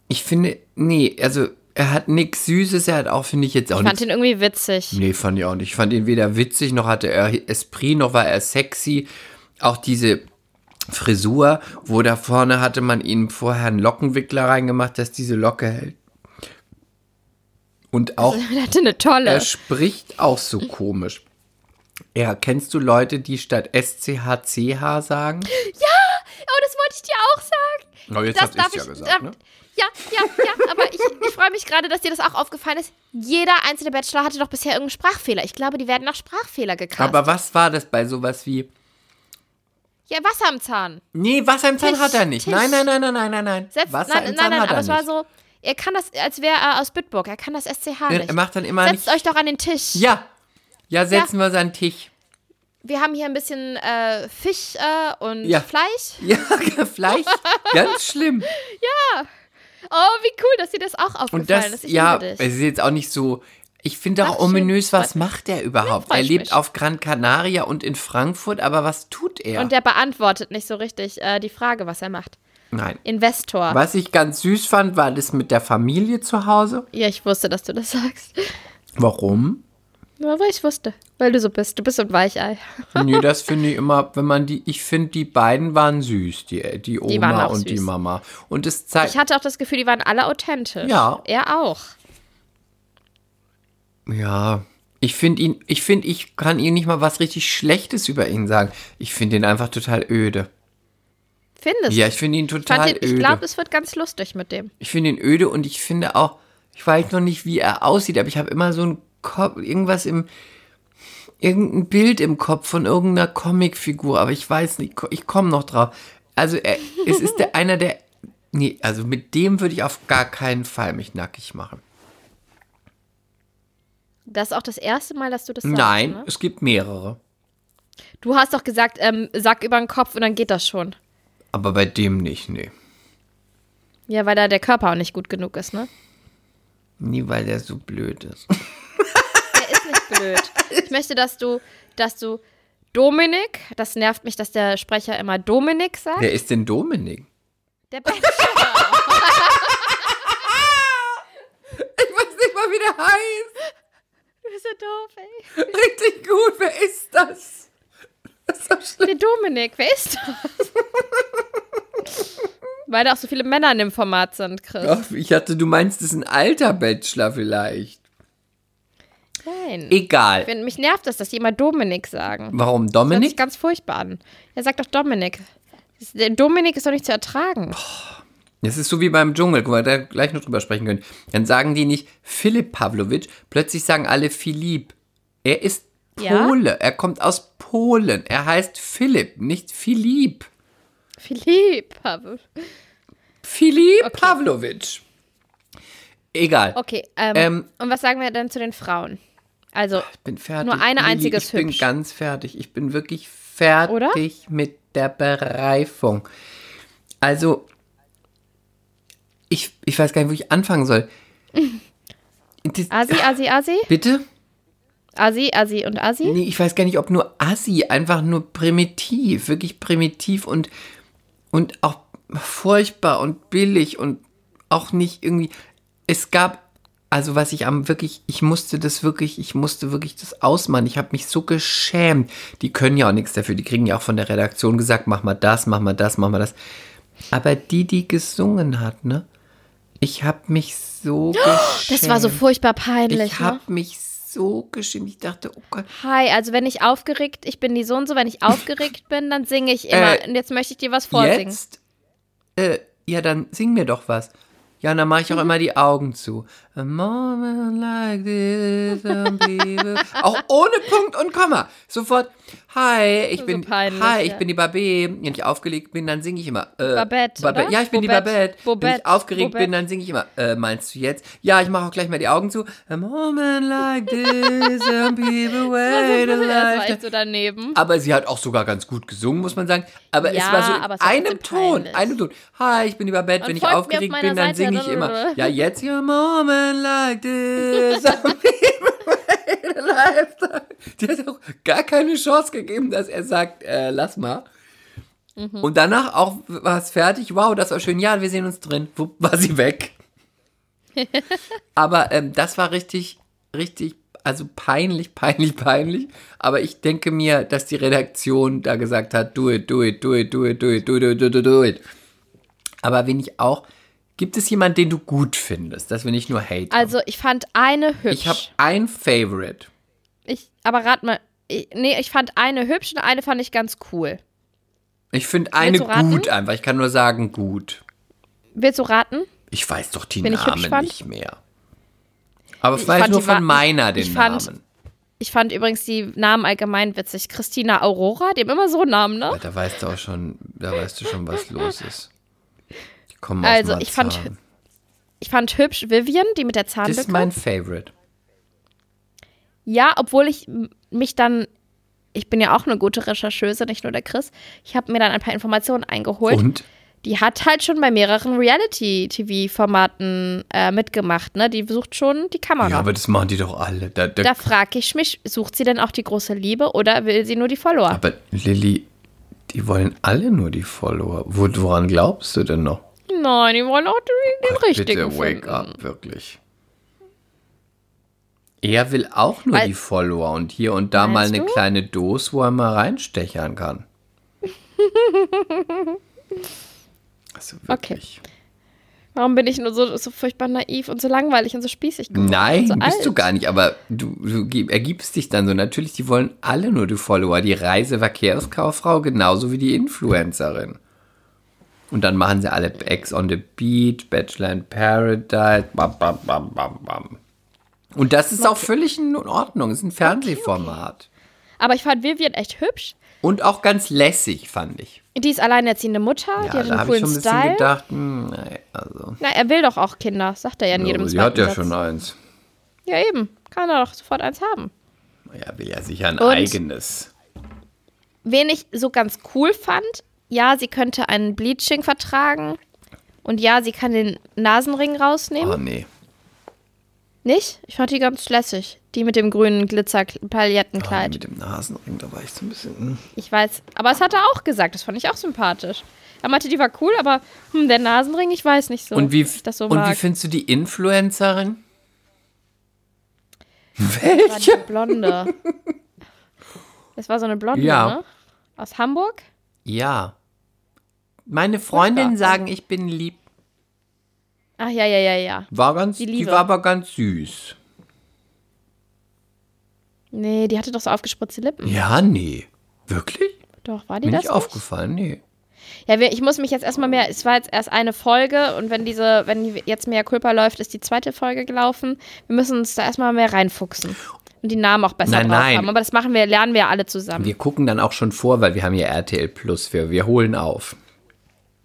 ich finde, nee, also er hat nichts Süßes, er hat auch, finde ich jetzt auch Ich fand nichts ihn irgendwie witzig. Nee, fand ich auch nicht. Ich fand ihn weder witzig, noch hatte er Esprit, noch war er sexy. Auch diese Frisur, wo da vorne hatte man ihm vorher einen Lockenwickler reingemacht, dass diese Locke hält. Und auch, Der hatte eine tolle. er spricht auch so komisch. Ja, kennst du Leute, die statt SCHCH sagen? Oh, das wollte ich dir auch sagen. Oh, jetzt das darf ich's ja ich. gesagt, darf- ne? Ja, ja, ja, aber ich, ich freue mich gerade, dass dir das auch aufgefallen ist. Jeder einzelne Bachelor hatte doch bisher irgendeinen Sprachfehler. Ich glaube, die werden nach Sprachfehler gecastet. Aber was war das bei sowas wie. ja, Wasser im Zahn. Nee, Wasser im Zahn Tisch, hat er nicht. Tisch. Nein, nein, nein, nein, nein, nein, nein. Selbst, Wasser nein, im nein, Zahn nein, hat er aber es war nicht. so, er kann das, als wäre er aus Bitburg. Er kann das SCH Er nicht. macht dann immer Setzt nicht. euch doch an den Tisch. Ja. Ja, setzen wir seinen Tisch. Wir haben hier ein bisschen äh, Fisch äh, und Ja. Fleisch. Ja, Fleisch. Ganz schlimm. Oh, wie cool, dass dir das auch aufgefallen Und das, ist. Ja, es ist jetzt auch nicht so. Ich finde auch Ach, schön. ominös, was Freut mich. macht er überhaupt? er lebt mich. auf Gran Canaria und in Frankfurt, aber was tut er? Und der beantwortet nicht so richtig äh, die Frage, was er macht. Nein. Investor. Was ich ganz süß fand, war das mit der Familie zu Hause. Ja, ich wusste, dass du das sagst. Warum? Aber ich wusste, weil du so bist. Du bist so ein Weichei. nee, das finde ich immer, wenn man die, ich finde, die beiden waren süß, die, die Die Oma auch und die süß. Mama. Und es zeigt, Ich hatte auch das Gefühl, die waren alle authentisch. Ja. Er auch. Ja, ich finde ihn, ich finde, ich kann ihm nicht mal was richtig Schlechtes über ihn sagen. Ich finde ihn einfach total öde. Findest Ja, du? ich finde ihn Ich, total ich öde. glaube, es wird ganz lustig mit dem. ich finde ihn öde und ich finde auch, ich weiß noch nicht, wie er aussieht, aber ich habe immer so ein Kopf, irgendwas im, irgendein Bild im Kopf von irgendeiner Comicfigur, aber ich weiß nicht, ich komme noch drauf. Also er, es ist der einer der, nee, also mit dem würde ich auf gar keinen Fall mich nackig machen. Das ist auch das erste Mal, dass du das sagst. Nein, Ne? es gibt mehrere. Du hast doch gesagt, ähm, Sack über den Kopf und dann geht das schon. Aber bei dem nicht, nee. Ja, weil da der Körper auch nicht gut genug ist, ne? Nie, weil der so blöd ist. Blöd. Ich möchte, dass du, dass du Dominik, das nervt mich, dass der Sprecher immer Dominik sagt. Wer ist denn Dominik? Der Bachelor. Ich weiß nicht mal, wie der heißt. Du bist so doof, ey. Richtig gut, wer ist das? Das ist doch schlimm. Der Dominik, wer ist das? Weil da auch so viele Männer in dem Format sind, Chris. Ach, ich hatte, du meinst, das ist ein alter Bachelor vielleicht. Nein. Egal. Wenn, mich nervt das, dass die immer Dominik sagen. Warum Das hört sich Dominik? ganz furchtbar an. Er sagt doch Dominik. Das- Der Dominik ist doch nicht zu ertragen. Das ist so wie beim Dschungel, guck mal, da gleich noch drüber sprechen können. Dann sagen die nicht Philipp Pavlovic, plötzlich sagen alle Philipp. Er ist Ja? Pole, er kommt aus Polen. Er heißt Philipp, nicht Philipp. Philipp. aber- Philipp Pavlovic. Egal. Okay, ähm, Ähm, und was sagen wir denn zu den Frauen? Also, Ich bin fertig. Nur eine einzige ist Ich bin hübsch. ganz fertig. Ich bin wirklich fertig Oder? mit der Bereifung. Also, ich, ich weiß gar nicht, wo ich anfangen soll. Das, Asi, Asi, Asi? bitte? Asi, Asi und Asi? Nee, ich weiß gar nicht, ob nur Assi, einfach nur primitiv, wirklich primitiv und, und auch furchtbar und billig und auch nicht irgendwie. Es gab also was ich am wirklich, ich musste das wirklich, ich musste wirklich das ausmachen. Ich habe mich so geschämt. Die können ja auch nichts dafür. Die kriegen ja auch von der Redaktion gesagt, mach mal das, mach mal das, mach mal das. Aber die, die gesungen hat, ne? Ich habe mich so geschämt. Das war so furchtbar peinlich. Ich habe ne? mich so geschämt. Ich dachte, oh Gott. Hi, also wenn ich aufgeregt, ich bin die so und so, wenn ich aufgeregt bin, dann singe ich immer. Äh, und jetzt möchte ich dir was vorsingen. Jetzt? Äh, ja, dann sing mir doch was. Ja, und dann mache ich Mhm. auch immer die Augen zu. A moment like this, people. auch ohne Punkt und Komma. Sofort. Hi, ich So bin. peinlich, hi, ich ja. bin die Babette. Wenn ich aufgelegt bin, dann singe ich immer. Äh, Babette, oder? Ja, ich bin die Bobette, Babette. Wenn Bobette, ich aufgeregt Bobette. bin, dann singe ich immer. Äh, meinst du jetzt? Ja, ich mache auch gleich mal die Augen zu. A moment like this, some people wait a lifetime. so daneben. Aber sie hat auch sogar ganz gut gesungen, muss man sagen. Aber es Ja, war so es war einem Ton, einem Ton. Hi, ich bin die Babette. Und Wenn ich auf aufgeregt meiner bin, dann singe ich immer. Ja, jetzt your moment like this. Die hat auch gar keine Chance gegeben, dass er sagt, äh, lass mal. Mhm. Und danach auch war es fertig. Wow, das war schön. Ja, wir sehen uns drin. Wupp, war sie weg. Aber ähm, das war richtig, richtig, also peinlich, peinlich, peinlich. Aber ich denke mir, dass die Redaktion da gesagt hat, do it, do it, do it, do it, do it, do it, do it, do it, do it. Aber wenn ich auch, gibt es jemanden, den du gut findest, dass wir nicht nur hate Also ich fand eine hübsch. Ich habe ein Favorite. Ich, aber rat mal, ich, nee, ich fand eine hübsch und eine fand ich ganz cool. Ich finde eine gut einfach. Ich kann nur sagen gut. Willst du raten? Ich weiß doch die hübsch Namen nicht mehr. Aber Ich vielleicht nur von meiner den ich fand- Namen. Ich fand übrigens die Namen allgemein witzig. Christina Aurora, die haben immer so Namen, ne? Da weißt du auch schon, da weißt du schon, was los ist. Aus Also, ich fand Marzahn. Ich fand hübsch Vivian, die mit der Das Zahnlücke. ist mein Favorite. ja, obwohl ich mich dann, ich bin ja auch eine gute Rechercheuse, nicht nur der Chris. Ich habe mir dann ein paar Informationen eingeholt. Und? Die hat halt schon bei mehreren Reality-TV-Formaten äh, mitgemacht, ne? Die sucht schon die Kamera. Ja, aber das machen die doch alle. Da, da, da frage ich mich, sucht sie denn auch die große Liebe oder will sie nur die Follower? aber Lilly, die wollen alle nur die Follower. Wo, woran glaubst du denn noch? Nein, die wollen auch den, den richtigen Bitte wake finden. up, wirklich. Er will auch nur Weil- die Follower und hier und da mal eine du? kleine Dose, wo er mal reinstechern kann. Also wirklich. Warum bin ich nur so, so furchtbar naiv und so langweilig und so spießig geworden? Nein, so bist alt? du gar nicht, aber du, du gib- ergibst dich dann so. Natürlich, die wollen alle nur die Follower. Die Reiseverkehrskauffrau genauso wie die Influencerin. Und dann machen sie alle Ex on the Beach, Bachelor in Paradise, bam, bam, bam, bam, bam. Und das ist auch völlig in Ordnung. Es ist ein Fernsehformat. Aber ich fand Vivian echt hübsch. Und auch ganz lässig, fand ich. Die ist alleinerziehende Mutter, die Ja, hat da einen habe ich coolen schon ein bisschen Style. gedacht, hm, nee, also. Na, er will doch auch Kinder, sagt er ja in jedem aber sie hat ja Satz. schon eins. Ja, eben. Kann er doch sofort eins haben. Ja, will ja sicher ein Und- eigenes. Wen ich so ganz cool fand, ja, sie könnte ein Bleaching vertragen. Und ja, sie kann den Nasenring rausnehmen. Oh, nee. Nicht? Ich fand die ganz lässig. Die mit dem grünen Glitzer-Palettenkleid. mit dem Nasenring, da war ich so ein bisschen. hm. Ich weiß. Aber es hat er auch gesagt. Das fand ich auch sympathisch. Er meinte, die war cool, aber hm, der Nasenring, ich weiß nicht so. Und wie, das so und wie findest du die Influencerin? war die Blonde. Das war so eine Blonde, Ja. ne? Aus Hamburg? Ja. Meine Freundinnen sagen, ich bin lieb. Ach ja, ja, ja, ja. War ganz, Die die, war aber ganz süß. Nee, die hatte doch so aufgespritzte Lippen. Ja, nee. Wirklich? Doch, war die Mir das nicht aufgefallen, nee. Ja, ich muss mich jetzt erstmal mehr, es war jetzt erst eine Folge und wenn diese, wenn jetzt mehr Culpa läuft, ist die zweite Folge gelaufen. Wir müssen uns da erstmal mehr reinfuchsen. Und die Namen auch besser Nein, drauf nein. haben. Aber das machen wir, lernen wir ja alle zusammen. Wir gucken dann auch schon vor, weil wir haben ja RTL Plus. Wir, wir holen auf.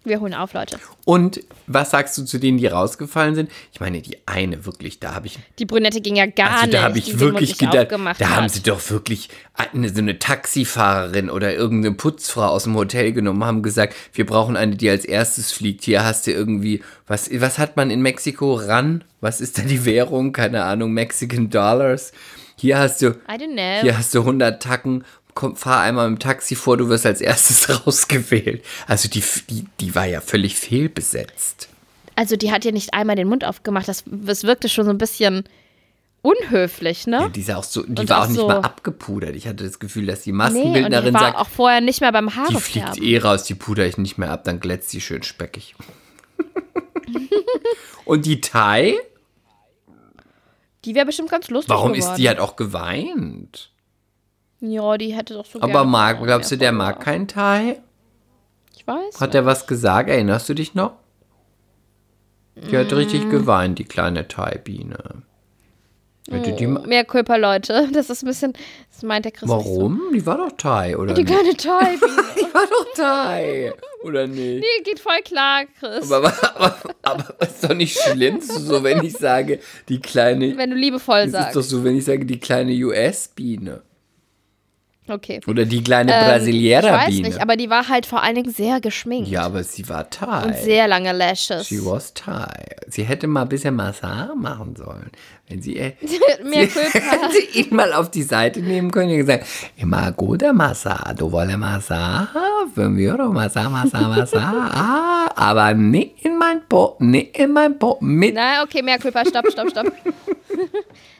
Wir holen auf, Leute. Und was sagst du zu denen, die rausgefallen sind? Ich meine, die eine wirklich, da habe ich Die Brünette ging ja gar Also nicht. da habe ich wirklich gedacht, da haben hat. sie doch wirklich eine, so eine Taxifahrerin oder irgendeine Putzfrau aus dem Hotel genommen, haben gesagt, wir brauchen eine, die als erstes fliegt. Hier hast du irgendwie, was, was hat man in Mexiko? RAN? Was ist da die Währung? Keine Ahnung, Mexican Dollars. Hier hast du, I don't know. hier hast du 100 Tacken. Komm, fahr einmal mit dem Taxi vor, du wirst als erstes rausgewählt. Also die, die, die war ja völlig fehlbesetzt. Also die hat ja nicht einmal den Mund aufgemacht. Das, das wirkte schon so ein bisschen unhöflich, ne? Ja, die, ja auch so, die war auch auch nicht so- mal abgepudert. Ich hatte das Gefühl, dass die nee, und die Maskenbildnerin war sagt, auch vorher nicht mehr beim die Haare fliegt färben. eh raus, die puder ich nicht mehr ab, dann glätzt die schön speckig. Und die Thai, Die wäre bestimmt ganz lustig warum geworden. ist die halt auch geweint? Ja, die hätte doch so Aber mag, glaubst du, der mag keinen Thai? Ich weiß. Hat er was gesagt? Erinnerst du dich noch? Die hat richtig Mm. geweint, die kleine Thai-Biene. Ma- Mehr Kulpa, Leute. Das ist ein bisschen, das meint der Chris nicht so. Warum? Die war doch Thai, oder Die nicht? kleine Thai-Biene. Die war doch Thai, oder nicht? Die geht voll klar, Chris. Aber, aber, aber ist doch nicht schlimm, so wenn ich sage, die kleine. wenn du liebevoll Es ist sagst. doch so, wenn ich sage, die kleine US-Biene. Okay. Oder die kleine Ähm, ich Brasiliera-Biene. weiß nicht, aber die war halt vor allen Dingen sehr geschminkt. ja, aber sie war Thai. Und sehr lange Lashes. She was Thai. Sie hätte mal ein bisschen Massage machen sollen. Wenn sie, äh, Mehr sie hätte ihn mal auf die Seite nehmen können und gesagt, immer gute Massage, du wolle Massage, 5 Euro Massage, Massage, Massage, ah, aber nicht in mein Po, nicht in mein Po, mit Na, okay, mehr Kulpa. Stopp, stopp, stopp.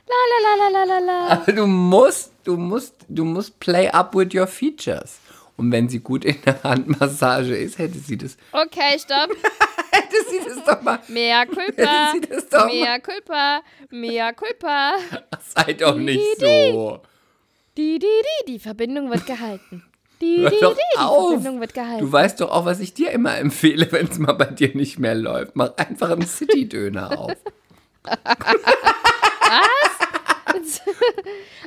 la, la, la, la, la, la. Aber du musst, du musst, du musst play up with your features. Und wenn sie gut in der Handmassage ist, hätte sie das, Okay, stopp. Hätte sie das doch mal. Doch mal- Mehr Culpa. Mehr Culpa. Sei doch nicht Die, so. Die, die, die, die Verbindung wird gehalten. Die, Hör die, doch die, die auf. Verbindung wird gehalten. Du weißt doch auch, was ich dir immer empfehle, wenn es mal bei dir nicht mehr läuft. Mach einfach einen City-Döner auf.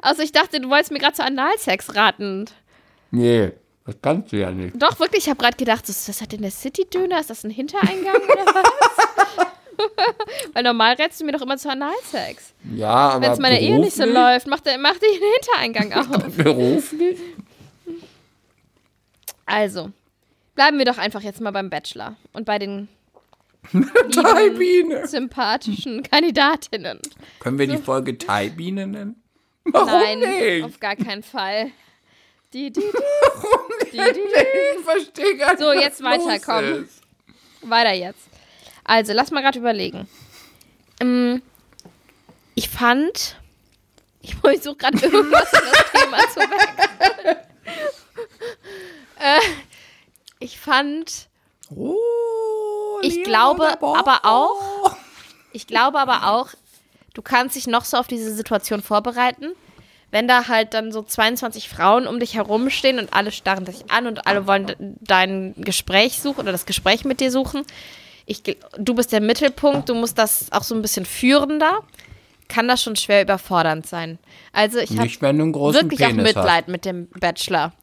Also ich dachte, du wolltest mir gerade zu Analsex raten. Nee, das kannst du ja nicht. Doch, wirklich, ich habe gerade gedacht, das, das hat denn der City-Döner? Ist das ein Hintereingang oder was? Weil normal rätst du mir doch immer zu Analsex. Ja, aber Wenn es meine Ehe nicht so läuft, macht er macht einen Hintereingang auf. Beruflich? Also, bleiben wir doch einfach jetzt mal beim Bachelor und bei den Thai-Biene. sympathischen Kandidatinnen. Können wir die Folge Thai-Biene nennen? Warum Nein, nicht? auf gar keinen Fall. Die, die, die. Die, Ich verstehe gar nicht, So, jetzt weiter, komm. Weiter jetzt. Also, lass mal gerade überlegen. Ähm, ich fand. Ich versuche gerade irgendwas in das Thema zu wechseln. äh, ich fand. Oh, Ich glaube aber auch- Ich glaube aber auch, du kannst dich noch so auf diese Situation vorbereiten. Wenn da halt dann so 22 Frauen um dich herumstehen und alle starren dich an und alle wollen de- dein Gespräch suchen oder das Gespräch mit dir suchen. Ich, du bist der Mittelpunkt, du musst das auch so ein bisschen führen da. Kann das schon schwer überfordernd sein. Also ich habe wirklich auch Penis Mitleid mit dem Bachelor.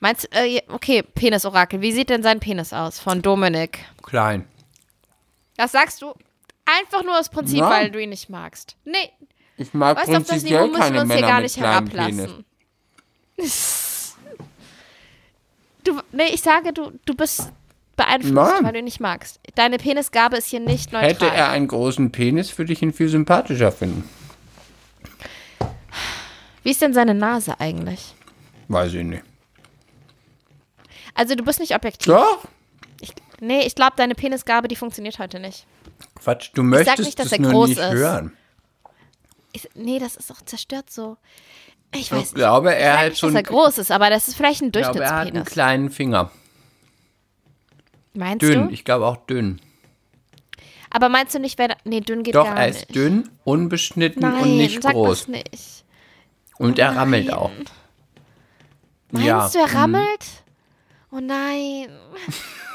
Meinst du, äh, okay, Penisorakel, wie sieht denn sein Penis aus von Dominik? Klein. Das sagst du einfach nur aus Prinzip, Nein. weil du ihn nicht magst. Nee, Ich mag weißt du, auf das Niveau prinzipiell müssen wir keine Männer gar mit nicht Penis. herablassen. Du, nee, ich sage, du, du bist beeinflusst, Nein. weil du ihn nicht magst. Deine Penisgabe ist hier nicht neutral. Hätte er einen großen Penis, würde ich ihn viel sympathischer finden. Wie ist denn seine Nase eigentlich? Weiß ich nicht. Also du bist nicht objektiv. Doch? Ich, nee, ich glaube, deine Penisgabe, die funktioniert heute nicht. Quatsch, du möchtest nicht, dass es er groß nicht ist. hören. Ich, nee, das ist doch zerstört so. Ich Ich weiß nicht. glaube, er Ich hat nicht, schon dass er groß ist, aber das ist vielleicht ein ich glaube, er hat einen Durchschnittspenis. kleinen Finger. Meinst Dünn, du? ich glaube auch dünn. Aber meinst du nicht, wenn. Nee, dünn geht Doch, gar er nicht. ist dünn, unbeschnitten Nein, und nicht sag groß. das nicht. Und er rammelt auch. Meinst ja. du, er rammelt? Oh nein.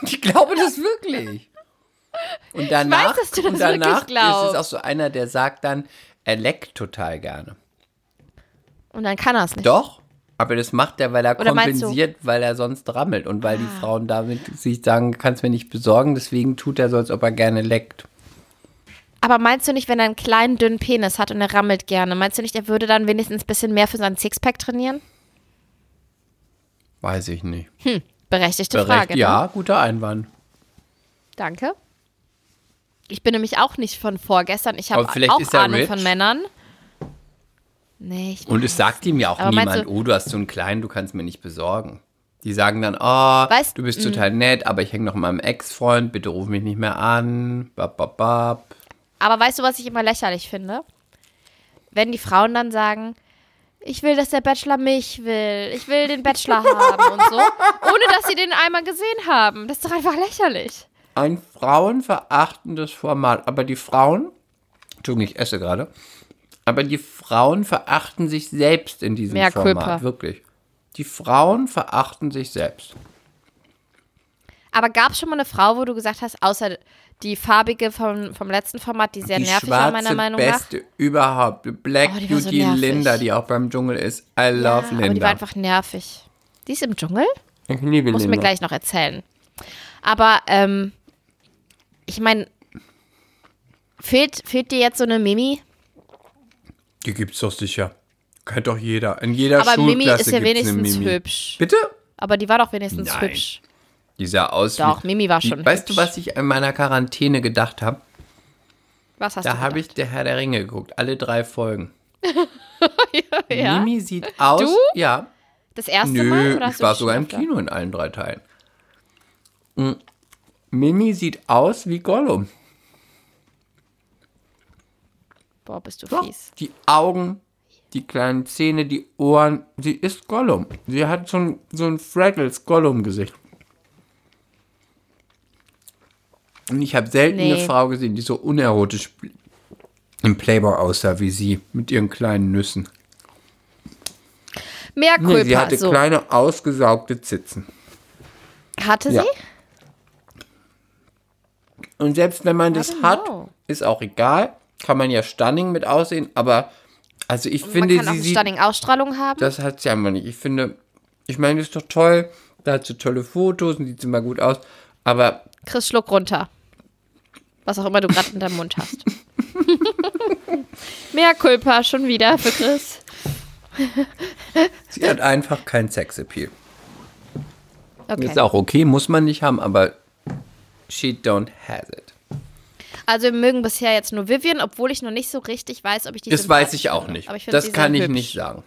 Ich glaube das wirklich. Und danach, dass du das und danach ist es auch so einer, der sagt dann, er leckt total gerne. Und dann kann er es nicht. Doch, aber das macht er, weil er Oder kompensiert, weil er sonst rammelt und weil Ah. die Frauen damit sich sagen, kannst mir nicht besorgen, deswegen tut er so, als ob er gerne leckt. Aber meinst du nicht, wenn er einen kleinen, dünnen Penis hat und er rammelt gerne, meinst du nicht, er würde dann wenigstens ein bisschen mehr für seinen Sixpack trainieren? Weiß ich nicht. Berechtigte Berecht, Frage. Ne? ja, guter Einwand. Danke. Ich bin nämlich auch nicht von vorgestern. Ich habe auch Ahnung rich. von Männern. Nee, ich Und es sagt ihm ja auch niemand, du- oh, du hast so einen kleinen, du kannst mir nicht besorgen. Die sagen dann, oh, Weißt- du bist total nett, aber ich hänge noch mit meinem Ex-Freund, bitte ruf mich nicht mehr an. Bap, bap, bap. Aber weißt du, was ich immer lächerlich finde? Wenn die Frauen dann sagen, ich will, dass der Bachelor mich will, ich will den Bachelor haben und so, ohne dass sie den einmal gesehen haben. Das ist doch einfach lächerlich. Ein frauenverachtendes Format. Aber die Frauen, Entschuldigung, ich esse gerade, aber die Frauen verachten sich selbst in diesem Mehr Format. Culpa. Wirklich. Die Frauen verachten sich selbst. Aber gab es schon mal eine Frau, wo du gesagt hast, außer die farbige vom, vom letzten Format, die sehr die nervig war, meiner Meinung nach? Beste überhaupt. Black Oh, die so Beauty nervig. Linda, die auch beim Dschungel ist. I Ja, love aber die war Linda. einfach nervig. Die ist im Dschungel? Ich liebe Muss Linda. mir gleich noch erzählen. Aber, ähm, ich meine, fehlt, fehlt dir jetzt so eine Mimi? Die gibt's doch sicher. Kennt doch jeder. In jeder Aber Schulklasse Mimi ist ja wenigstens Mimi. hübsch. Bitte? Aber die war doch wenigstens Nein. hübsch. Die sah aus Doch, wie... Mimi war schon Weißt du, was ich in meiner Quarantäne gedacht habe? Was hast Da du habe ich der Herr der Ringe geguckt. Alle drei Folgen. ja? Mimi sieht aus... Du? Ja. Das erste Mal? Nö, Oder hast ich war sogar im? Kino in allen drei Teilen. Mimi sieht aus wie Gollum. Boah, bist du Doch. fies. Die Augen, die kleinen Zähne, die Ohren. Sie ist Gollum. Sie hat so ein, so ein Fraggles Gollum-Gesicht. Und ich habe selten eine Nee. Frau gesehen, die so unerotisch im Playboy aussah wie sie mit ihren kleinen Nüssen. Mehr Nee, sie hatte so. kleine ausgesaugte Zitzen. Hatte Ja. Und selbst wenn man das hat, know. ist auch egal. Kann man ja stunning mit aussehen, aber also ich Man finde, kann auch sie eine sieht stunning Ausstrahlung haben. Das hat sie einfach nicht. Ich finde, ich meine, das ist doch toll. Da hat sie tolle Fotos und sieht immer gut aus. Aber Chris, schluck runter. Was auch immer du gerade in deinem Mund hast. Mehr Culpa schon wieder für Chris. sie hat einfach keinen Sexappeal. Okay. Ist auch okay, muss man nicht haben, aber she don't has it. Also wir mögen bisher jetzt nur Vivian, obwohl ich noch nicht so richtig weiß, ob ich die Das weiß ich auch nicht. Aber ich das kann ich hübsch. nicht sagen.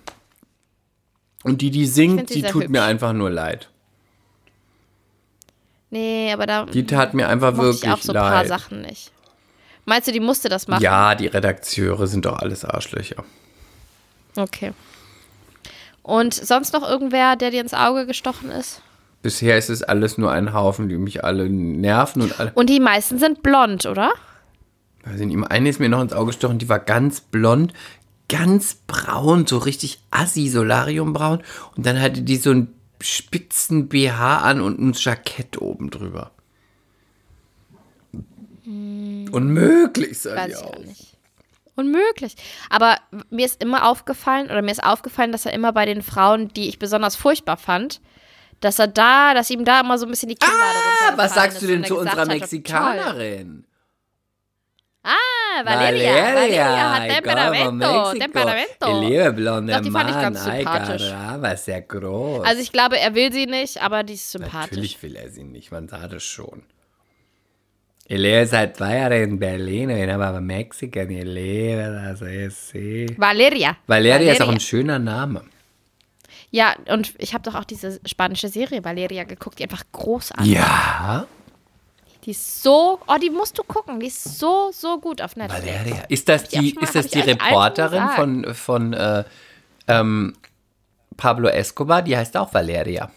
Und die, die singt, die tut mir hübsch. einfach nur leid. Nee, aber da Die tat mir einfach mochte ich wirklich auch so ein paar leid. Sachen nicht. Meinst du, die musste das machen? Ja, die Redakteure sind doch alles Arschlöcher. Okay. Und sonst noch irgendwer, der dir ins Auge gestochen ist? Bisher ist es alles nur ein Haufen, die mich alle nerven und alle. Und die meisten sind blond, oder? Ich nicht, eine ist mir noch ins Auge gestochen, die war ganz blond, ganz braun, so richtig assi, solariumbraun. Und dann hatte die so einen spitzen BH an und ein Jackett oben drüber. Unmöglich sah die aus. Unmöglich. Aber mir ist immer aufgefallen, oder mir ist aufgefallen, dass er immer bei den Frauen, die ich besonders furchtbar fand, dass er da, dass ihm da immer so ein bisschen die Kinnlade Ah, was sagst du denn zu unserer hat, Mexikanerin? Ah, Valeria. Valeria, hat come from Temperamento. Temperamento. Liebe blonde Doch, die fand ich ganz Ay, sympathisch. caramba, sehr groß. Also ich glaube, er will sie nicht, aber die ist sympathisch. Natürlich will er sie nicht, man sah das schon. Ich lebe seit zwei Jahren in Berlin, bin aber Mexiko, ich lebe das, ich sehe. Valeria. Valeria ist auch ein schöner Name. Ja, und ich habe doch auch diese spanische Serie Valeria geguckt, die einfach großartig. Ja, Die ist so, oh, die musst du gucken, die ist so, so gut auf Netflix. Valeria. Ist das die, mal- ist das die Reporterin von, von äh, ähm, Pablo Escobar? Die heißt auch Valeria.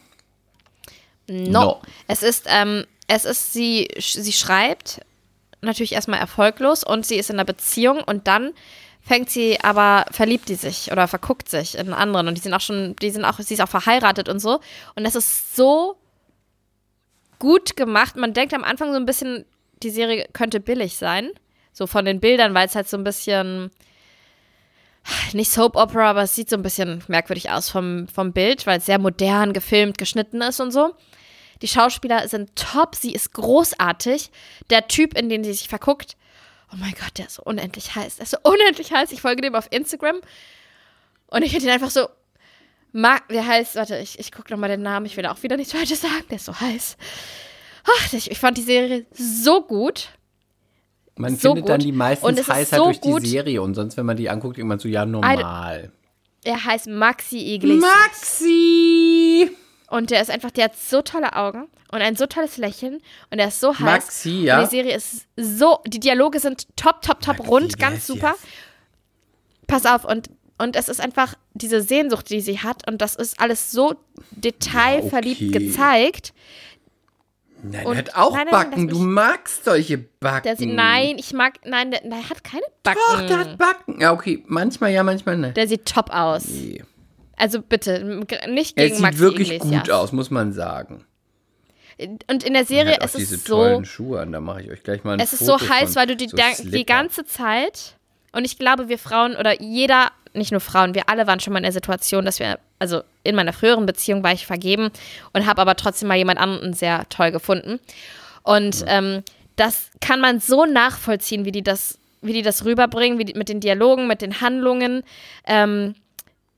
No. No. Es ist, ähm, es ist, sie, sie schreibt natürlich erstmal erfolglos und sie ist in einer Beziehung und dann fängt sie aber, verliebt die sich oder verguckt sich in anderen und die sind auch schon, die sind auch, sie ist auch verheiratet und so. Und das ist so gut gemacht. Man denkt am Anfang so ein bisschen, die Serie könnte billig sein. So von den Bildern, weil es halt so ein bisschen nicht Soap Opera, aber es sieht so ein bisschen merkwürdig aus vom, vom Bild, weil es sehr modern gefilmt, geschnitten ist und so. Die Schauspieler sind top, sie ist großartig. Der Typ, in den sie sich verguckt, oh mein Gott, der ist so unendlich heiß. Der ist so unendlich heiß. Ich folge dem auf Instagram und ich finde ihn einfach so. Mark, der heißt, warte, ich, ich gucke nochmal den Namen, ich will auch wieder nichts Falsches sagen, der ist so heiß. Ach, ich, ich fand die Serie so gut. Man So findet dann gut. die meistens heißer so durch gut. die Serie und sonst, wenn man die anguckt, irgendwann so, ja, normal. Er heißt Maxi Iglesias. Maxi! Und der ist einfach, der hat so tolle Augen und ein so tolles Lächeln und er ist so heiß. Maxi, ja. Und die Serie ist so, die Dialoge sind top, top, top, Maxi, rund, ganz super. yes. Pass auf, und, und es ist einfach diese Sehnsucht, die sie hat und das ist alles so detailverliebt Ja, okay. gezeigt. Nein, Und- der hat auch nein, nein, Backen. Du magst solche Backen. Der nein, ich mag, nein, der, der hat keine Backen. Doch, der hat Backen. Ja, okay. Manchmal ja, manchmal nein. Der sieht top aus. Nee. Also bitte, nicht gegen sieht Maxi wirklich Iglesias. gut aus, muss man sagen. Und in der Er Serie auch ist es so, tollen Schuhe an. Da mache ich euch gleich mal ein es ist Foto so heiß, weil du die, so die ganze Zeit, und ich glaube, wir Frauen oder jeder, nicht nur Frauen, wir alle waren schon mal in der Situation, dass wir, also in meiner früheren Beziehung war ich vergeben und habe aber trotzdem mal jemand anderen sehr toll gefunden. Und ähm, das kann man so nachvollziehen, wie die das, wie die das rüberbringen, wie die, mit den Dialogen, mit den Handlungen. Ähm,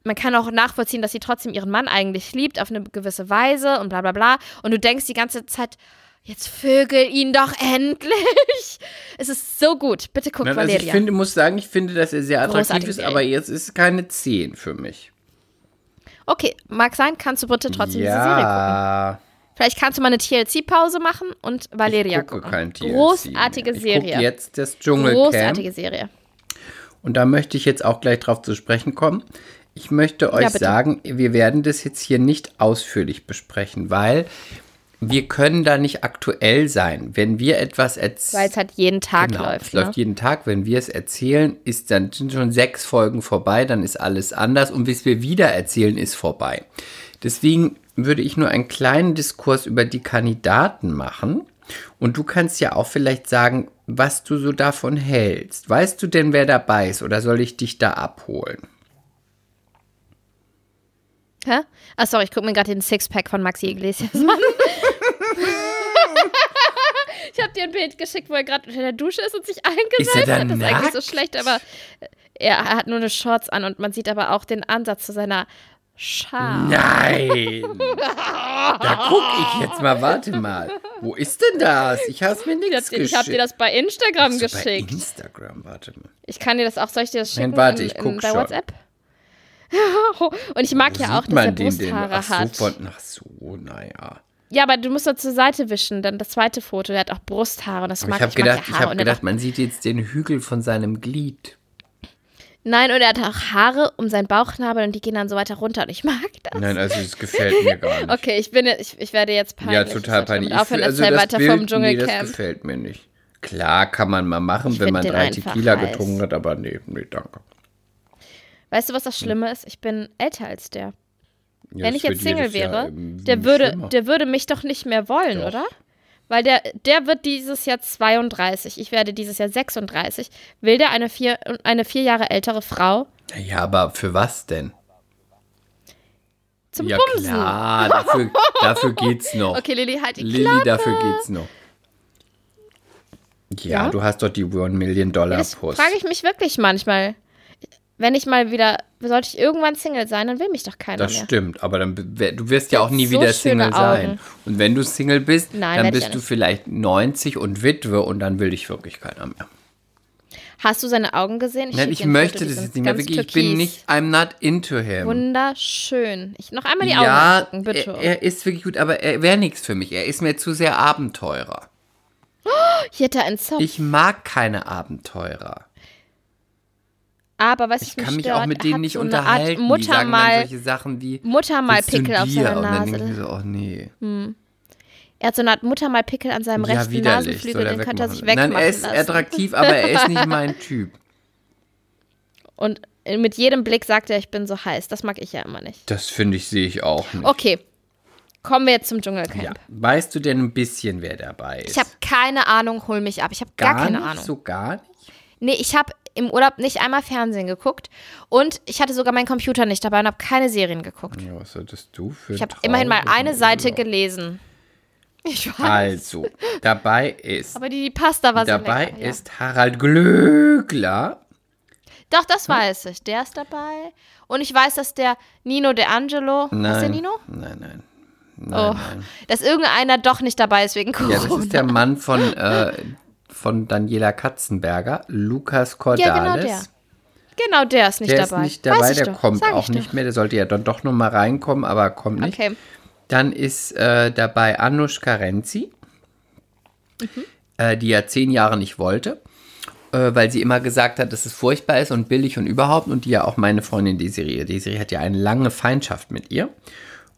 man kann auch nachvollziehen, dass sie trotzdem ihren Mann eigentlich liebt, auf eine gewisse Weise und bla bla bla. Und du denkst die ganze Zeit, jetzt vögel ihn doch endlich. Es ist so gut. Bitte guck Nein, also Valeria. ich finde, muss sagen, ich finde, dass er sehr attraktiv Großartige ist, aber jetzt ist es keine 10 für mich. okay, mag sein, kannst du bitte trotzdem diese Serie gucken. ja, Vielleicht kannst du mal eine TLC-Pause machen und Valeria ich gucke gucken. kein TLC Großartige mehr. Ich Serie. gucke jetzt das Dschungelcamp. Großartige Serie. Und da möchte ich jetzt auch gleich drauf zu sprechen kommen. Ich möchte euch bitte. sagen, wir werden das jetzt hier nicht ausführlich besprechen, weil wir können da nicht aktuell sein. Wenn wir etwas Weil erzählen, es halt jeden Tag genau, läuft. es Ne? läuft jeden Tag, wenn wir es erzählen, ist dann sind schon sechs Folgen vorbei, dann ist alles anders und bis wir wieder erzählen, ist vorbei. Deswegen würde ich nur einen kleinen Diskurs über die Kandidaten machen. Und du kannst ja auch vielleicht sagen, was du so davon hältst. Weißt du denn, wer dabei ist oder soll ich dich da abholen? Hä? Ah, sorry, ich gucke mir gerade den Sixpack von Maxi Iglesias an. ich habe dir ein Bild geschickt, wo er gerade unter der Dusche ist und sich eingesetzt er hat. Das ist eigentlich so schlecht, aber er hat nur eine Shorts an und man sieht aber auch den Ansatz zu seiner Scham. Nein! da guck ich jetzt mal, warte mal. Wo ist denn das? Ich habe mir Ich nichts geschickt. ich hab dir das bei Instagram geschickt. Bei Instagram, warte mal. Ich kann dir das auch, soll ich dir das Nein, schicken? warte, in, ich guck in, bei schon. WhatsApp? Und ich mag ja auch, dass er? Brusthaare so, hat. von, ach so, naja. Ja, aber du musst doch zur Seite wischen, dann das zweite Foto. Der hat auch Brusthaare und das Aber mag ich habe mag gedacht, ja ich Haare hab und er gedacht man sieht jetzt den Hügel von seinem Glied. Nein, und er hat auch Haare um seinen Bauchnabel und die gehen dann so weiter runter und ich mag das. Nein, also das gefällt mir gar nicht. Okay, ich bin ich, ich werde jetzt peinlich. ja, Ich total peinlich. Ich Aufhören, also das weiter Bild, vom Nee, das Dschungelcamp. gefällt mir nicht. Klar kann man mal machen, Ich wenn man drei Tequila heiß. getrunken hat, aber nee, nee, danke. Weißt du, was das Schlimme ist? Ich bin älter als der. Ja, Wenn das ich jetzt Single wäre, der würde, schlimmer. der würde mich doch nicht mehr wollen, Doch. oder? Weil der, der wird dieses Jahr 32. Ich werde dieses Jahr 36. Will der eine vier, eine vier Jahre ältere Frau Ja, aber für was denn? zum ja, Bumsen? klar, dafür, dafür geht's noch. Okay, Lilly, halt die Lilly, Klappe. dafür geht's noch. Ja, Ja? du hast doch die One Million Dollar Das Post. frage ich mich wirklich manchmal. Wenn ich mal wieder, sollte ich irgendwann Single sein, dann will mich doch keiner Das mehr. stimmt, aber dann du wirst ja auch nie so wieder Single sein. Und wenn du Single bist, Nein, dann ich bist du vielleicht 90 und Witwe und dann will dich wirklich keiner mehr. Hast du seine Augen gesehen? Nein, ich dir ein möchte Foto, das jetzt nicht mehr. Wirklich, ich bin nicht, I'm not into him. Wunderschön. Ich, noch einmal die Augen ja, angucken, bitte. er, er ist wirklich gut, aber er wäre nichts für mich. Er ist mir zu sehr Abenteurer. Hier hat er einen Zopf. Ich mag keine Abenteurer. Aber was Ich mich kann mich stört, auch mit denen nicht so unterhalten. Art die sagen Muttermal, solche Sachen wie Muttermalpickel "Willst auf du ein seiner Bier?" Und dann denke Nase. ich so, oh nee. Er hat so eine Art Muttermalpickel an seinem Ja, rechten widerlich. Nasenflügel, er den könnte er sich wegmachen. Nein, er ist lassen. attraktiv, aber er ist nicht mein Typ. Und mit jedem Blick sagt er, ich bin so heiß. Das mag ich ja immer nicht. Das finde ich, sehe ich auch nicht. Okay, kommen wir jetzt zum Dschungelcamp. Ja. Weißt du denn ein bisschen, wer dabei ist? Ich habe keine Ahnung, hol mich ab. Ich habe gar, keine nicht, Ahnung. So gar nicht? Nee, ich habe im Urlaub nicht einmal Fernsehen geguckt und ich hatte sogar meinen Computer nicht dabei und habe keine Serien geguckt. Ja, was solltest du für Ich habe immerhin mal eine Seite Urlaub? gelesen. Ich weiß. Also, dabei ist, Aber die, die Pasta war dabei lecker. Ja. ist Harald Glöckler. Doch, das weiß ich. Der ist dabei. Und ich weiß, dass der Nino De Angelo, Nein. ist der Nino? Nein, nein. Oh, dass irgendeiner doch nicht dabei ist wegen Corona. Ja, das ist der Mann von, äh, von Daniela Katzenberger, Lukas Ja, Cordalis. genau der. Genau, der ist nicht Der dabei. ist nicht dabei, der doch. kommt Sag auch ich nicht doch. mehr. Der sollte ja dann doch noch mal reinkommen, aber kommt nicht. Okay. Dann ist äh, dabei Anushka Renzi, äh, die ja zehn Jahre nicht wollte, äh, weil sie immer gesagt hat, dass es furchtbar ist und billig und überhaupt. Und die ja auch meine Freundin Desiree. Desiree hat ja eine lange Feindschaft mit ihr.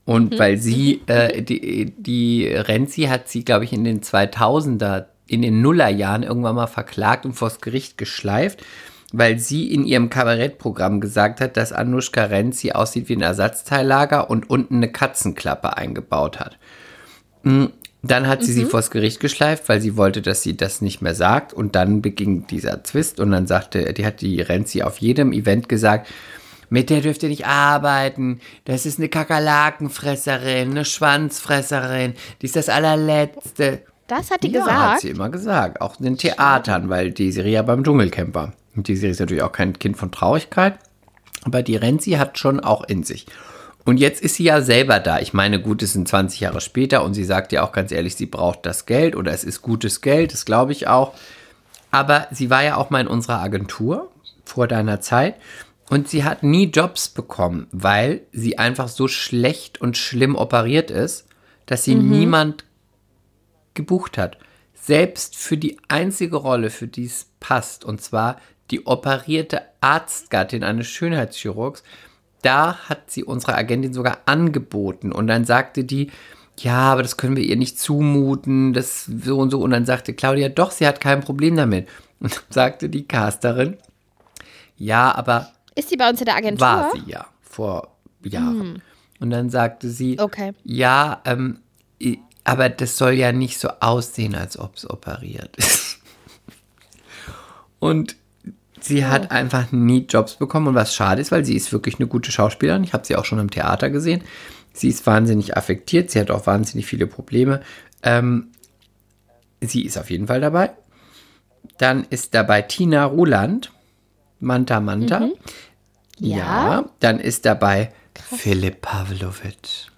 Und weil sie, äh, die, die Renzi hat sie, glaube ich, in den 2000er, in den Nullerjahren irgendwann mal verklagt und vors Gericht geschleift, weil sie in ihrem Kabarettprogramm gesagt hat, dass Anushka Renzi aussieht wie ein Ersatzteillager und unten eine Katzenklappe eingebaut hat. Mm, Dann hat sie sie vors Gericht geschleift, weil sie wollte, dass sie das nicht mehr sagt. Und dann beging dieser Zwist und dann sagte, die hat die Renzi auf jedem Event gesagt, mit der dürft ihr nicht arbeiten. Das ist eine Kakerlakenfresserin, eine Schwanzfresserin. Die ist das allerletzte. Das hat die ja, hat gesagt. sie immer gesagt. Auch in den Theatern, weil die Serie ja beim Dschungelcamp war. Und die Serie ist natürlich auch kein Kind von Traurigkeit. Aber die Renzi hat schon auch in sich. Und jetzt ist sie ja selber da. Ich meine, gut, es sind 20 Jahre später und sie sagt ja auch ganz ehrlich, sie braucht das Geld oder es ist gutes Geld, das glaube ich auch. Aber sie war ja auch mal in unserer Agentur vor deiner Zeit und sie hat nie Jobs bekommen, weil sie einfach so schlecht und schlimm operiert ist, dass sie niemand gebucht hat. Selbst für die einzige Rolle, für die es passt, und zwar die operierte Arztgattin eines Schönheitschirurgs, da hat sie unsere Agentin sogar angeboten. Und dann sagte die, ja, aber das können wir ihr nicht zumuten, das so und so. Und dann sagte Claudia, doch, sie hat kein Problem damit. Und dann sagte die Casterin, ja, aber Ist sie bei uns in der Agentur? war sie ja vor Jahren. Und dann sagte sie, Okay. ja, ähm, aber das soll ja nicht so aussehen, als ob es operiert ist. Und sie hat einfach nie Jobs bekommen und was schade ist, weil sie ist wirklich eine gute Schauspielerin. Ich habe sie auch schon im Theater gesehen. Sie ist wahnsinnig affektiert, sie hat auch wahnsinnig viele Probleme. Ähm, sie ist auf jeden Fall dabei. Dann ist dabei Tina Ruland, Manta Manta. Ja. Dann ist dabei Philipp Pavlovic.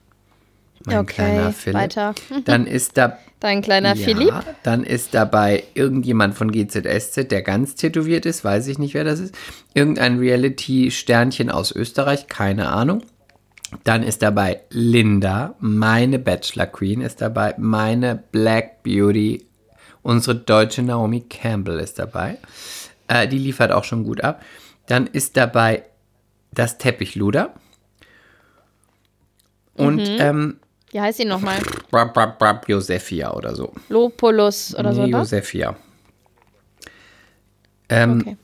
Mein Okay, kleiner Philipp. weiter. Dann ist da Dein kleiner ja, Philipp. Dann ist dabei irgendjemand von GZSZ, der ganz tätowiert ist, weiß ich nicht, wer das ist. Irgendein Reality-Sternchen aus Österreich, keine Ahnung. Dann ist dabei Linda, meine Bachelor Queen ist dabei, meine Black Beauty, unsere deutsche Naomi Campbell ist dabei. Äh, die liefert auch schon gut ab. Dann ist dabei das Teppichluder. Und ähm, Wie heißt sie nochmal? brab, brab, brab, Josephia oder so. Lopulus oder so, nee, ne? Josephia. Ähm, Okay.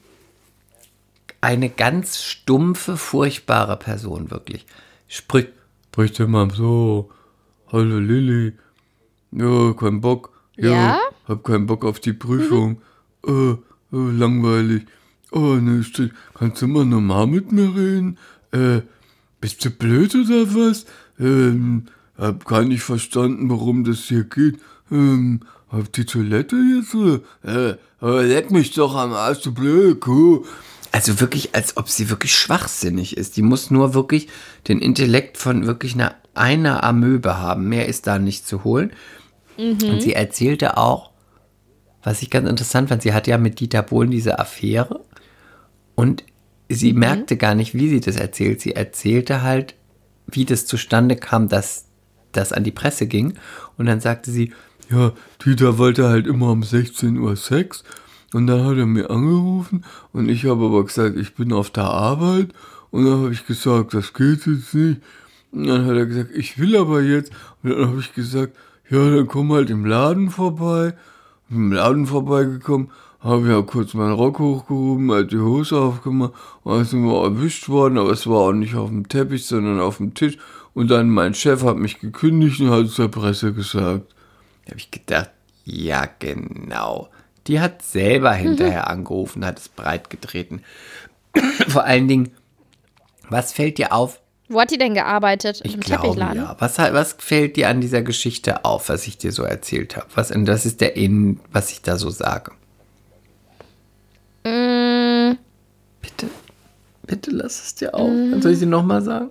Eine ganz stumpfe, furchtbare Person, wirklich. Sprich, spricht immer so. Hallo Lilly. Ja, kein Bock. Ja, Ja? hab keinen Bock auf die Prüfung. äh, äh, langweilig. Oh, ne. Kannst du mal normal mit mir reden? Äh, bist du blöd oder was? Ähm, hab gar nicht verstanden, warum das hier geht. Ähm, auf die Toilette jetzt? Äh, aber leck mich doch am Arsch, du blöde Kuh. Also wirklich, als ob sie wirklich schwachsinnig ist. Die muss nur wirklich den Intellekt von wirklich einer, einer Amöbe haben. Mehr ist da nicht zu holen. Und sie erzählte auch, was ich ganz interessant fand, sie hat ja mit Dieter Bohlen diese Affäre und sie merkte gar nicht, wie sie das erzählt. Sie erzählte halt, wie das zustande kam, dass das an die Presse ging. Und dann sagte sie, ja, Dieter wollte halt immer um 16 Uhr Sex. Und dann hat er mir angerufen und ich habe aber gesagt, ich bin auf der Arbeit. Und dann habe ich gesagt, das geht jetzt nicht. Und dann hat er gesagt, ich will aber jetzt. Und dann habe ich gesagt, ja, dann komm halt im Laden vorbei. Im Laden vorbeigekommen, habe ja kurz meinen Rock hochgehoben, halt die Hose aufgemacht und dann sind wir erwischt worden, aber es war auch nicht auf dem Teppich, sondern auf dem Tisch. Und dann mein Chef hat mich gekündigt und hat es der Presse gesagt. Da habe ich gedacht, ja genau. Die hat selber hinterher angerufen, hat es breit getreten. Vor allen Dingen, was fällt dir auf? Wo hat die denn gearbeitet? Ich Im glaube Teppichladen? ja. Was, was fällt dir an dieser Geschichte auf, was ich dir so erzählt habe? Was, und das ist der Innen, was ich da so sage. Mm, Bitte, bitte lass es dir auf. Soll ich sie nochmal sagen?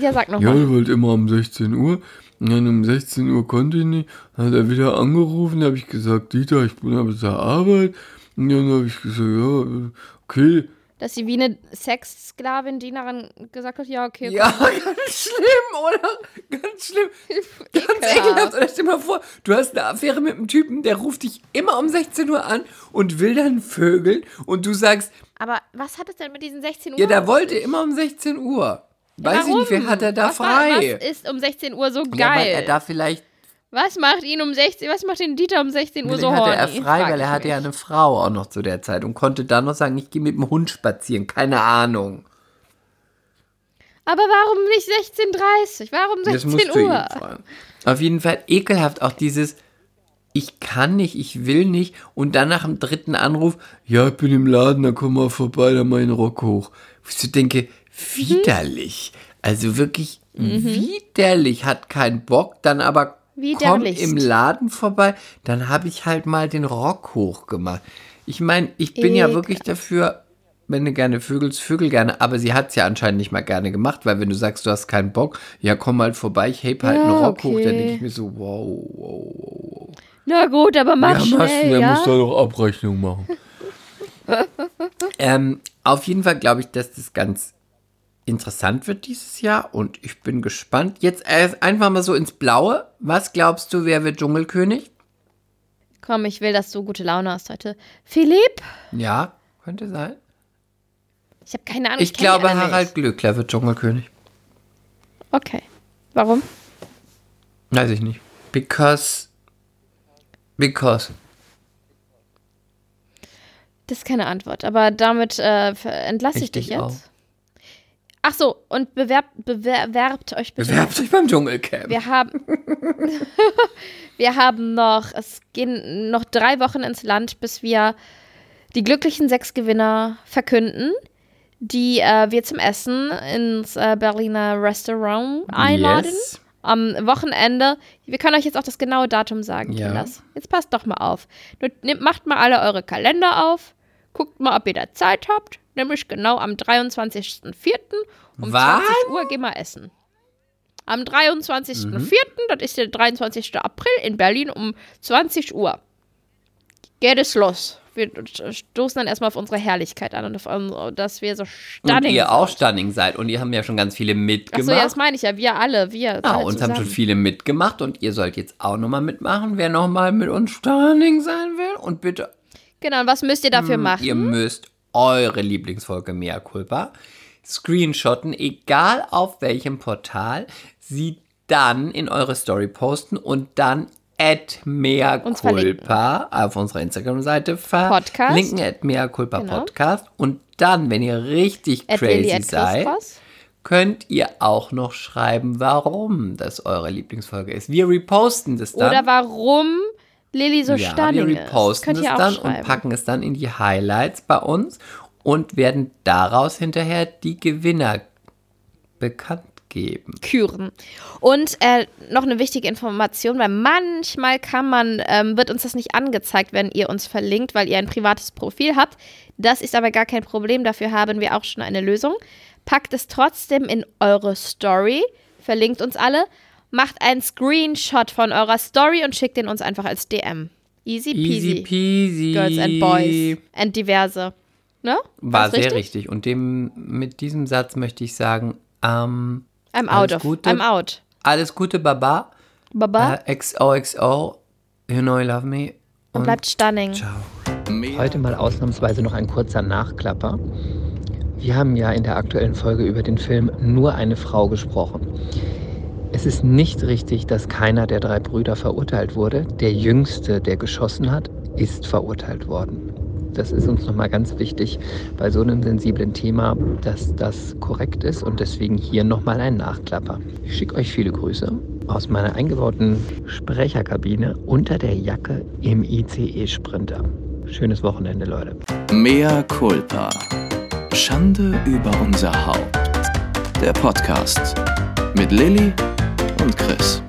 Ja, sag Ja, nochmal. er wollte immer um 16 Uhr. Und dann um 16 Uhr konnte ich nicht. Dann hat er wieder angerufen. Da habe ich gesagt, Dieter, ich bin aber zur Arbeit. Und dann habe ich gesagt, ja, okay, Dass sie wie eine Sexsklavin, Dienerin gesagt hat, ja, okay, Ja, ganz schlimm, oder? Ganz schlimm. Ganz Ekelhaft. Oder stell dir mal vor, du hast eine Affäre mit einem Typen, der ruft dich immer um 16 Uhr an und will dann vögeln und du sagst, Aber was hat es denn mit diesen 16 Uhr? ja, der wollte immer um 16 Uhr. Weiß ich Warum? nicht, wer hat er da was War, frei? was ist um 16 Uhr so Ja, weil geil? er da vielleicht, was macht ihn um 16 Was macht den Dieter um 16 Uhr so hatte horny? er frei, weil er ich hatte ja eine Frau auch noch zu der Zeit und konnte dann noch sagen, ich gehe mit dem Hund spazieren. Keine Ahnung. Aber warum nicht 16.30 Warum Das 16 musst du ihn Uhr? Auf jeden Fall ekelhaft auch dieses, ich kann nicht, ich will nicht und dann nach dem dritten Anruf, ja, ich bin im Laden, dann komm mal vorbei, dann mach ich den Rock hoch. Wo ich so denke, widerlich. Also wirklich Mhm. widerlich, hat keinen Bock, dann aber kommt im Laden vorbei, dann habe ich halt mal den Rock hochgemacht. Ich meine, ich bin ja Ekel. wirklich dafür, wenn du gerne vögelst, vögel gerne, aber sie hat es ja anscheinend nicht mal gerne gemacht, weil wenn du sagst, du hast keinen Bock, ja, komm halt vorbei, ich heb halt Ja, einen Rock hoch, dann okay. denke ich mir so, wow, wow, wow. Na gut, aber mach ja, schnell, machst du, der ja? muss da noch Abrechnung machen. ähm, auf jeden Fall glaube ich, dass das ganz interessant wird dieses Jahr und ich bin gespannt. Jetzt einfach mal so ins Blaue. Was glaubst du, wer wird Dschungelkönig? Komm, ich will, dass du gute Laune hast heute. Philipp? Ja, könnte sein. Ich habe keine Ahnung. Ich die glaube, alle nicht. Harald Glöckler wird Dschungelkönig. Okay. Warum? Weiß ich nicht. Because. Because. Das ist keine Antwort, aber damit äh, entlasse ich, Ich dich dich auch. Ach so, und bewerbt, bewerbt euch bitte. Bewerbt euch beim Dschungelcamp. Wir haben, wir haben noch, es gehen noch drei Wochen ins Land, bis wir die glücklichen sechs Gewinner verkünden, die äh, wir zum Essen ins äh, Berliner Restaurant einladen. Yes. Am Wochenende. Wir können euch jetzt auch das genaue Datum sagen, Ja. Kinders. Jetzt passt doch mal auf. Nehmt, macht mal alle eure Kalender auf. Guckt mal, ob ihr da Zeit habt. Nämlich genau am 23.04. um Wann? 20 Uhr gehen wir essen. Am 23.04., Mhm. das ist der 23. April in Berlin um 20 Uhr. Geht es los. Wir stoßen dann erstmal auf unsere Herrlichkeit an und auf dass wir so Und stunning ihr auch stunning seid. Und ihr haben ja schon ganz viele mitgemacht. Achso, ja, das meine ich ja. Wir alle. Wir. Ja, uns haben schon zusammen. viele mitgemacht und ihr sollt jetzt auch nochmal mitmachen, wer nochmal mit uns stunning sein will. Und bitte, Genau, und was müsst ihr dafür machen? Hm, ihr müsst eure Lieblingsfolge Mea Culpa screenshotten, egal auf welchem Portal, sie dann in eure Story posten und dann at Mea. Culpa auf unserer Instagram-Seite verlinken, at Mea Culpa Genau. Podcast. Und dann, wenn ihr richtig At crazy at seid, könnt ihr auch noch schreiben, warum das eure Lieblingsfolge ist. Wir reposten das dann. Oder warum Lilly so ja, stunning wir ist. reposten Könnt es dann und packen es dann in die Highlights bei uns und werden daraus hinterher die Gewinner bekannt geben. Küren. Und äh, noch eine wichtige Information, weil manchmal kann man, ähm, wird uns das nicht angezeigt, wenn ihr uns verlinkt, weil ihr ein privates Profil habt. Das ist aber gar kein Problem, dafür haben wir auch schon eine Lösung. Packt es trotzdem in eure Story, verlinkt uns alle, macht einen Screenshot von eurer Story und schickt den uns einfach als DM. Easy peasy. Easy peasy. Girls and Boys and diverse. Ne? War War's sehr richtig. Und dem, mit diesem Satz möchte ich sagen, ähm, I'm Alles out of. Gute. I'm out. alles Gute, Baba. Baba. Äh, XOXO. You know I love me. und bleibt stunning. Ciao. Heute mal ausnahmsweise noch ein kurzer Nachklapper. Wir haben ja in der aktuellen Folge über den Film Nur eine Frau gesprochen. Es ist nicht richtig, dass keiner der drei Brüder verurteilt wurde. Der jüngste, der geschossen hat, ist verurteilt worden. Das ist uns nochmal ganz wichtig bei so einem sensiblen Thema, dass das korrekt ist und deswegen hier nochmal ein Nachklapper. Ich schicke euch viele Grüße aus meiner eingebauten Sprecherkabine unter der Jacke im ICE-Sprinter. Schönes Wochenende, Leute. Mea culpa. Schande über unser Haupt. Der Podcast mit Lilly und Chris.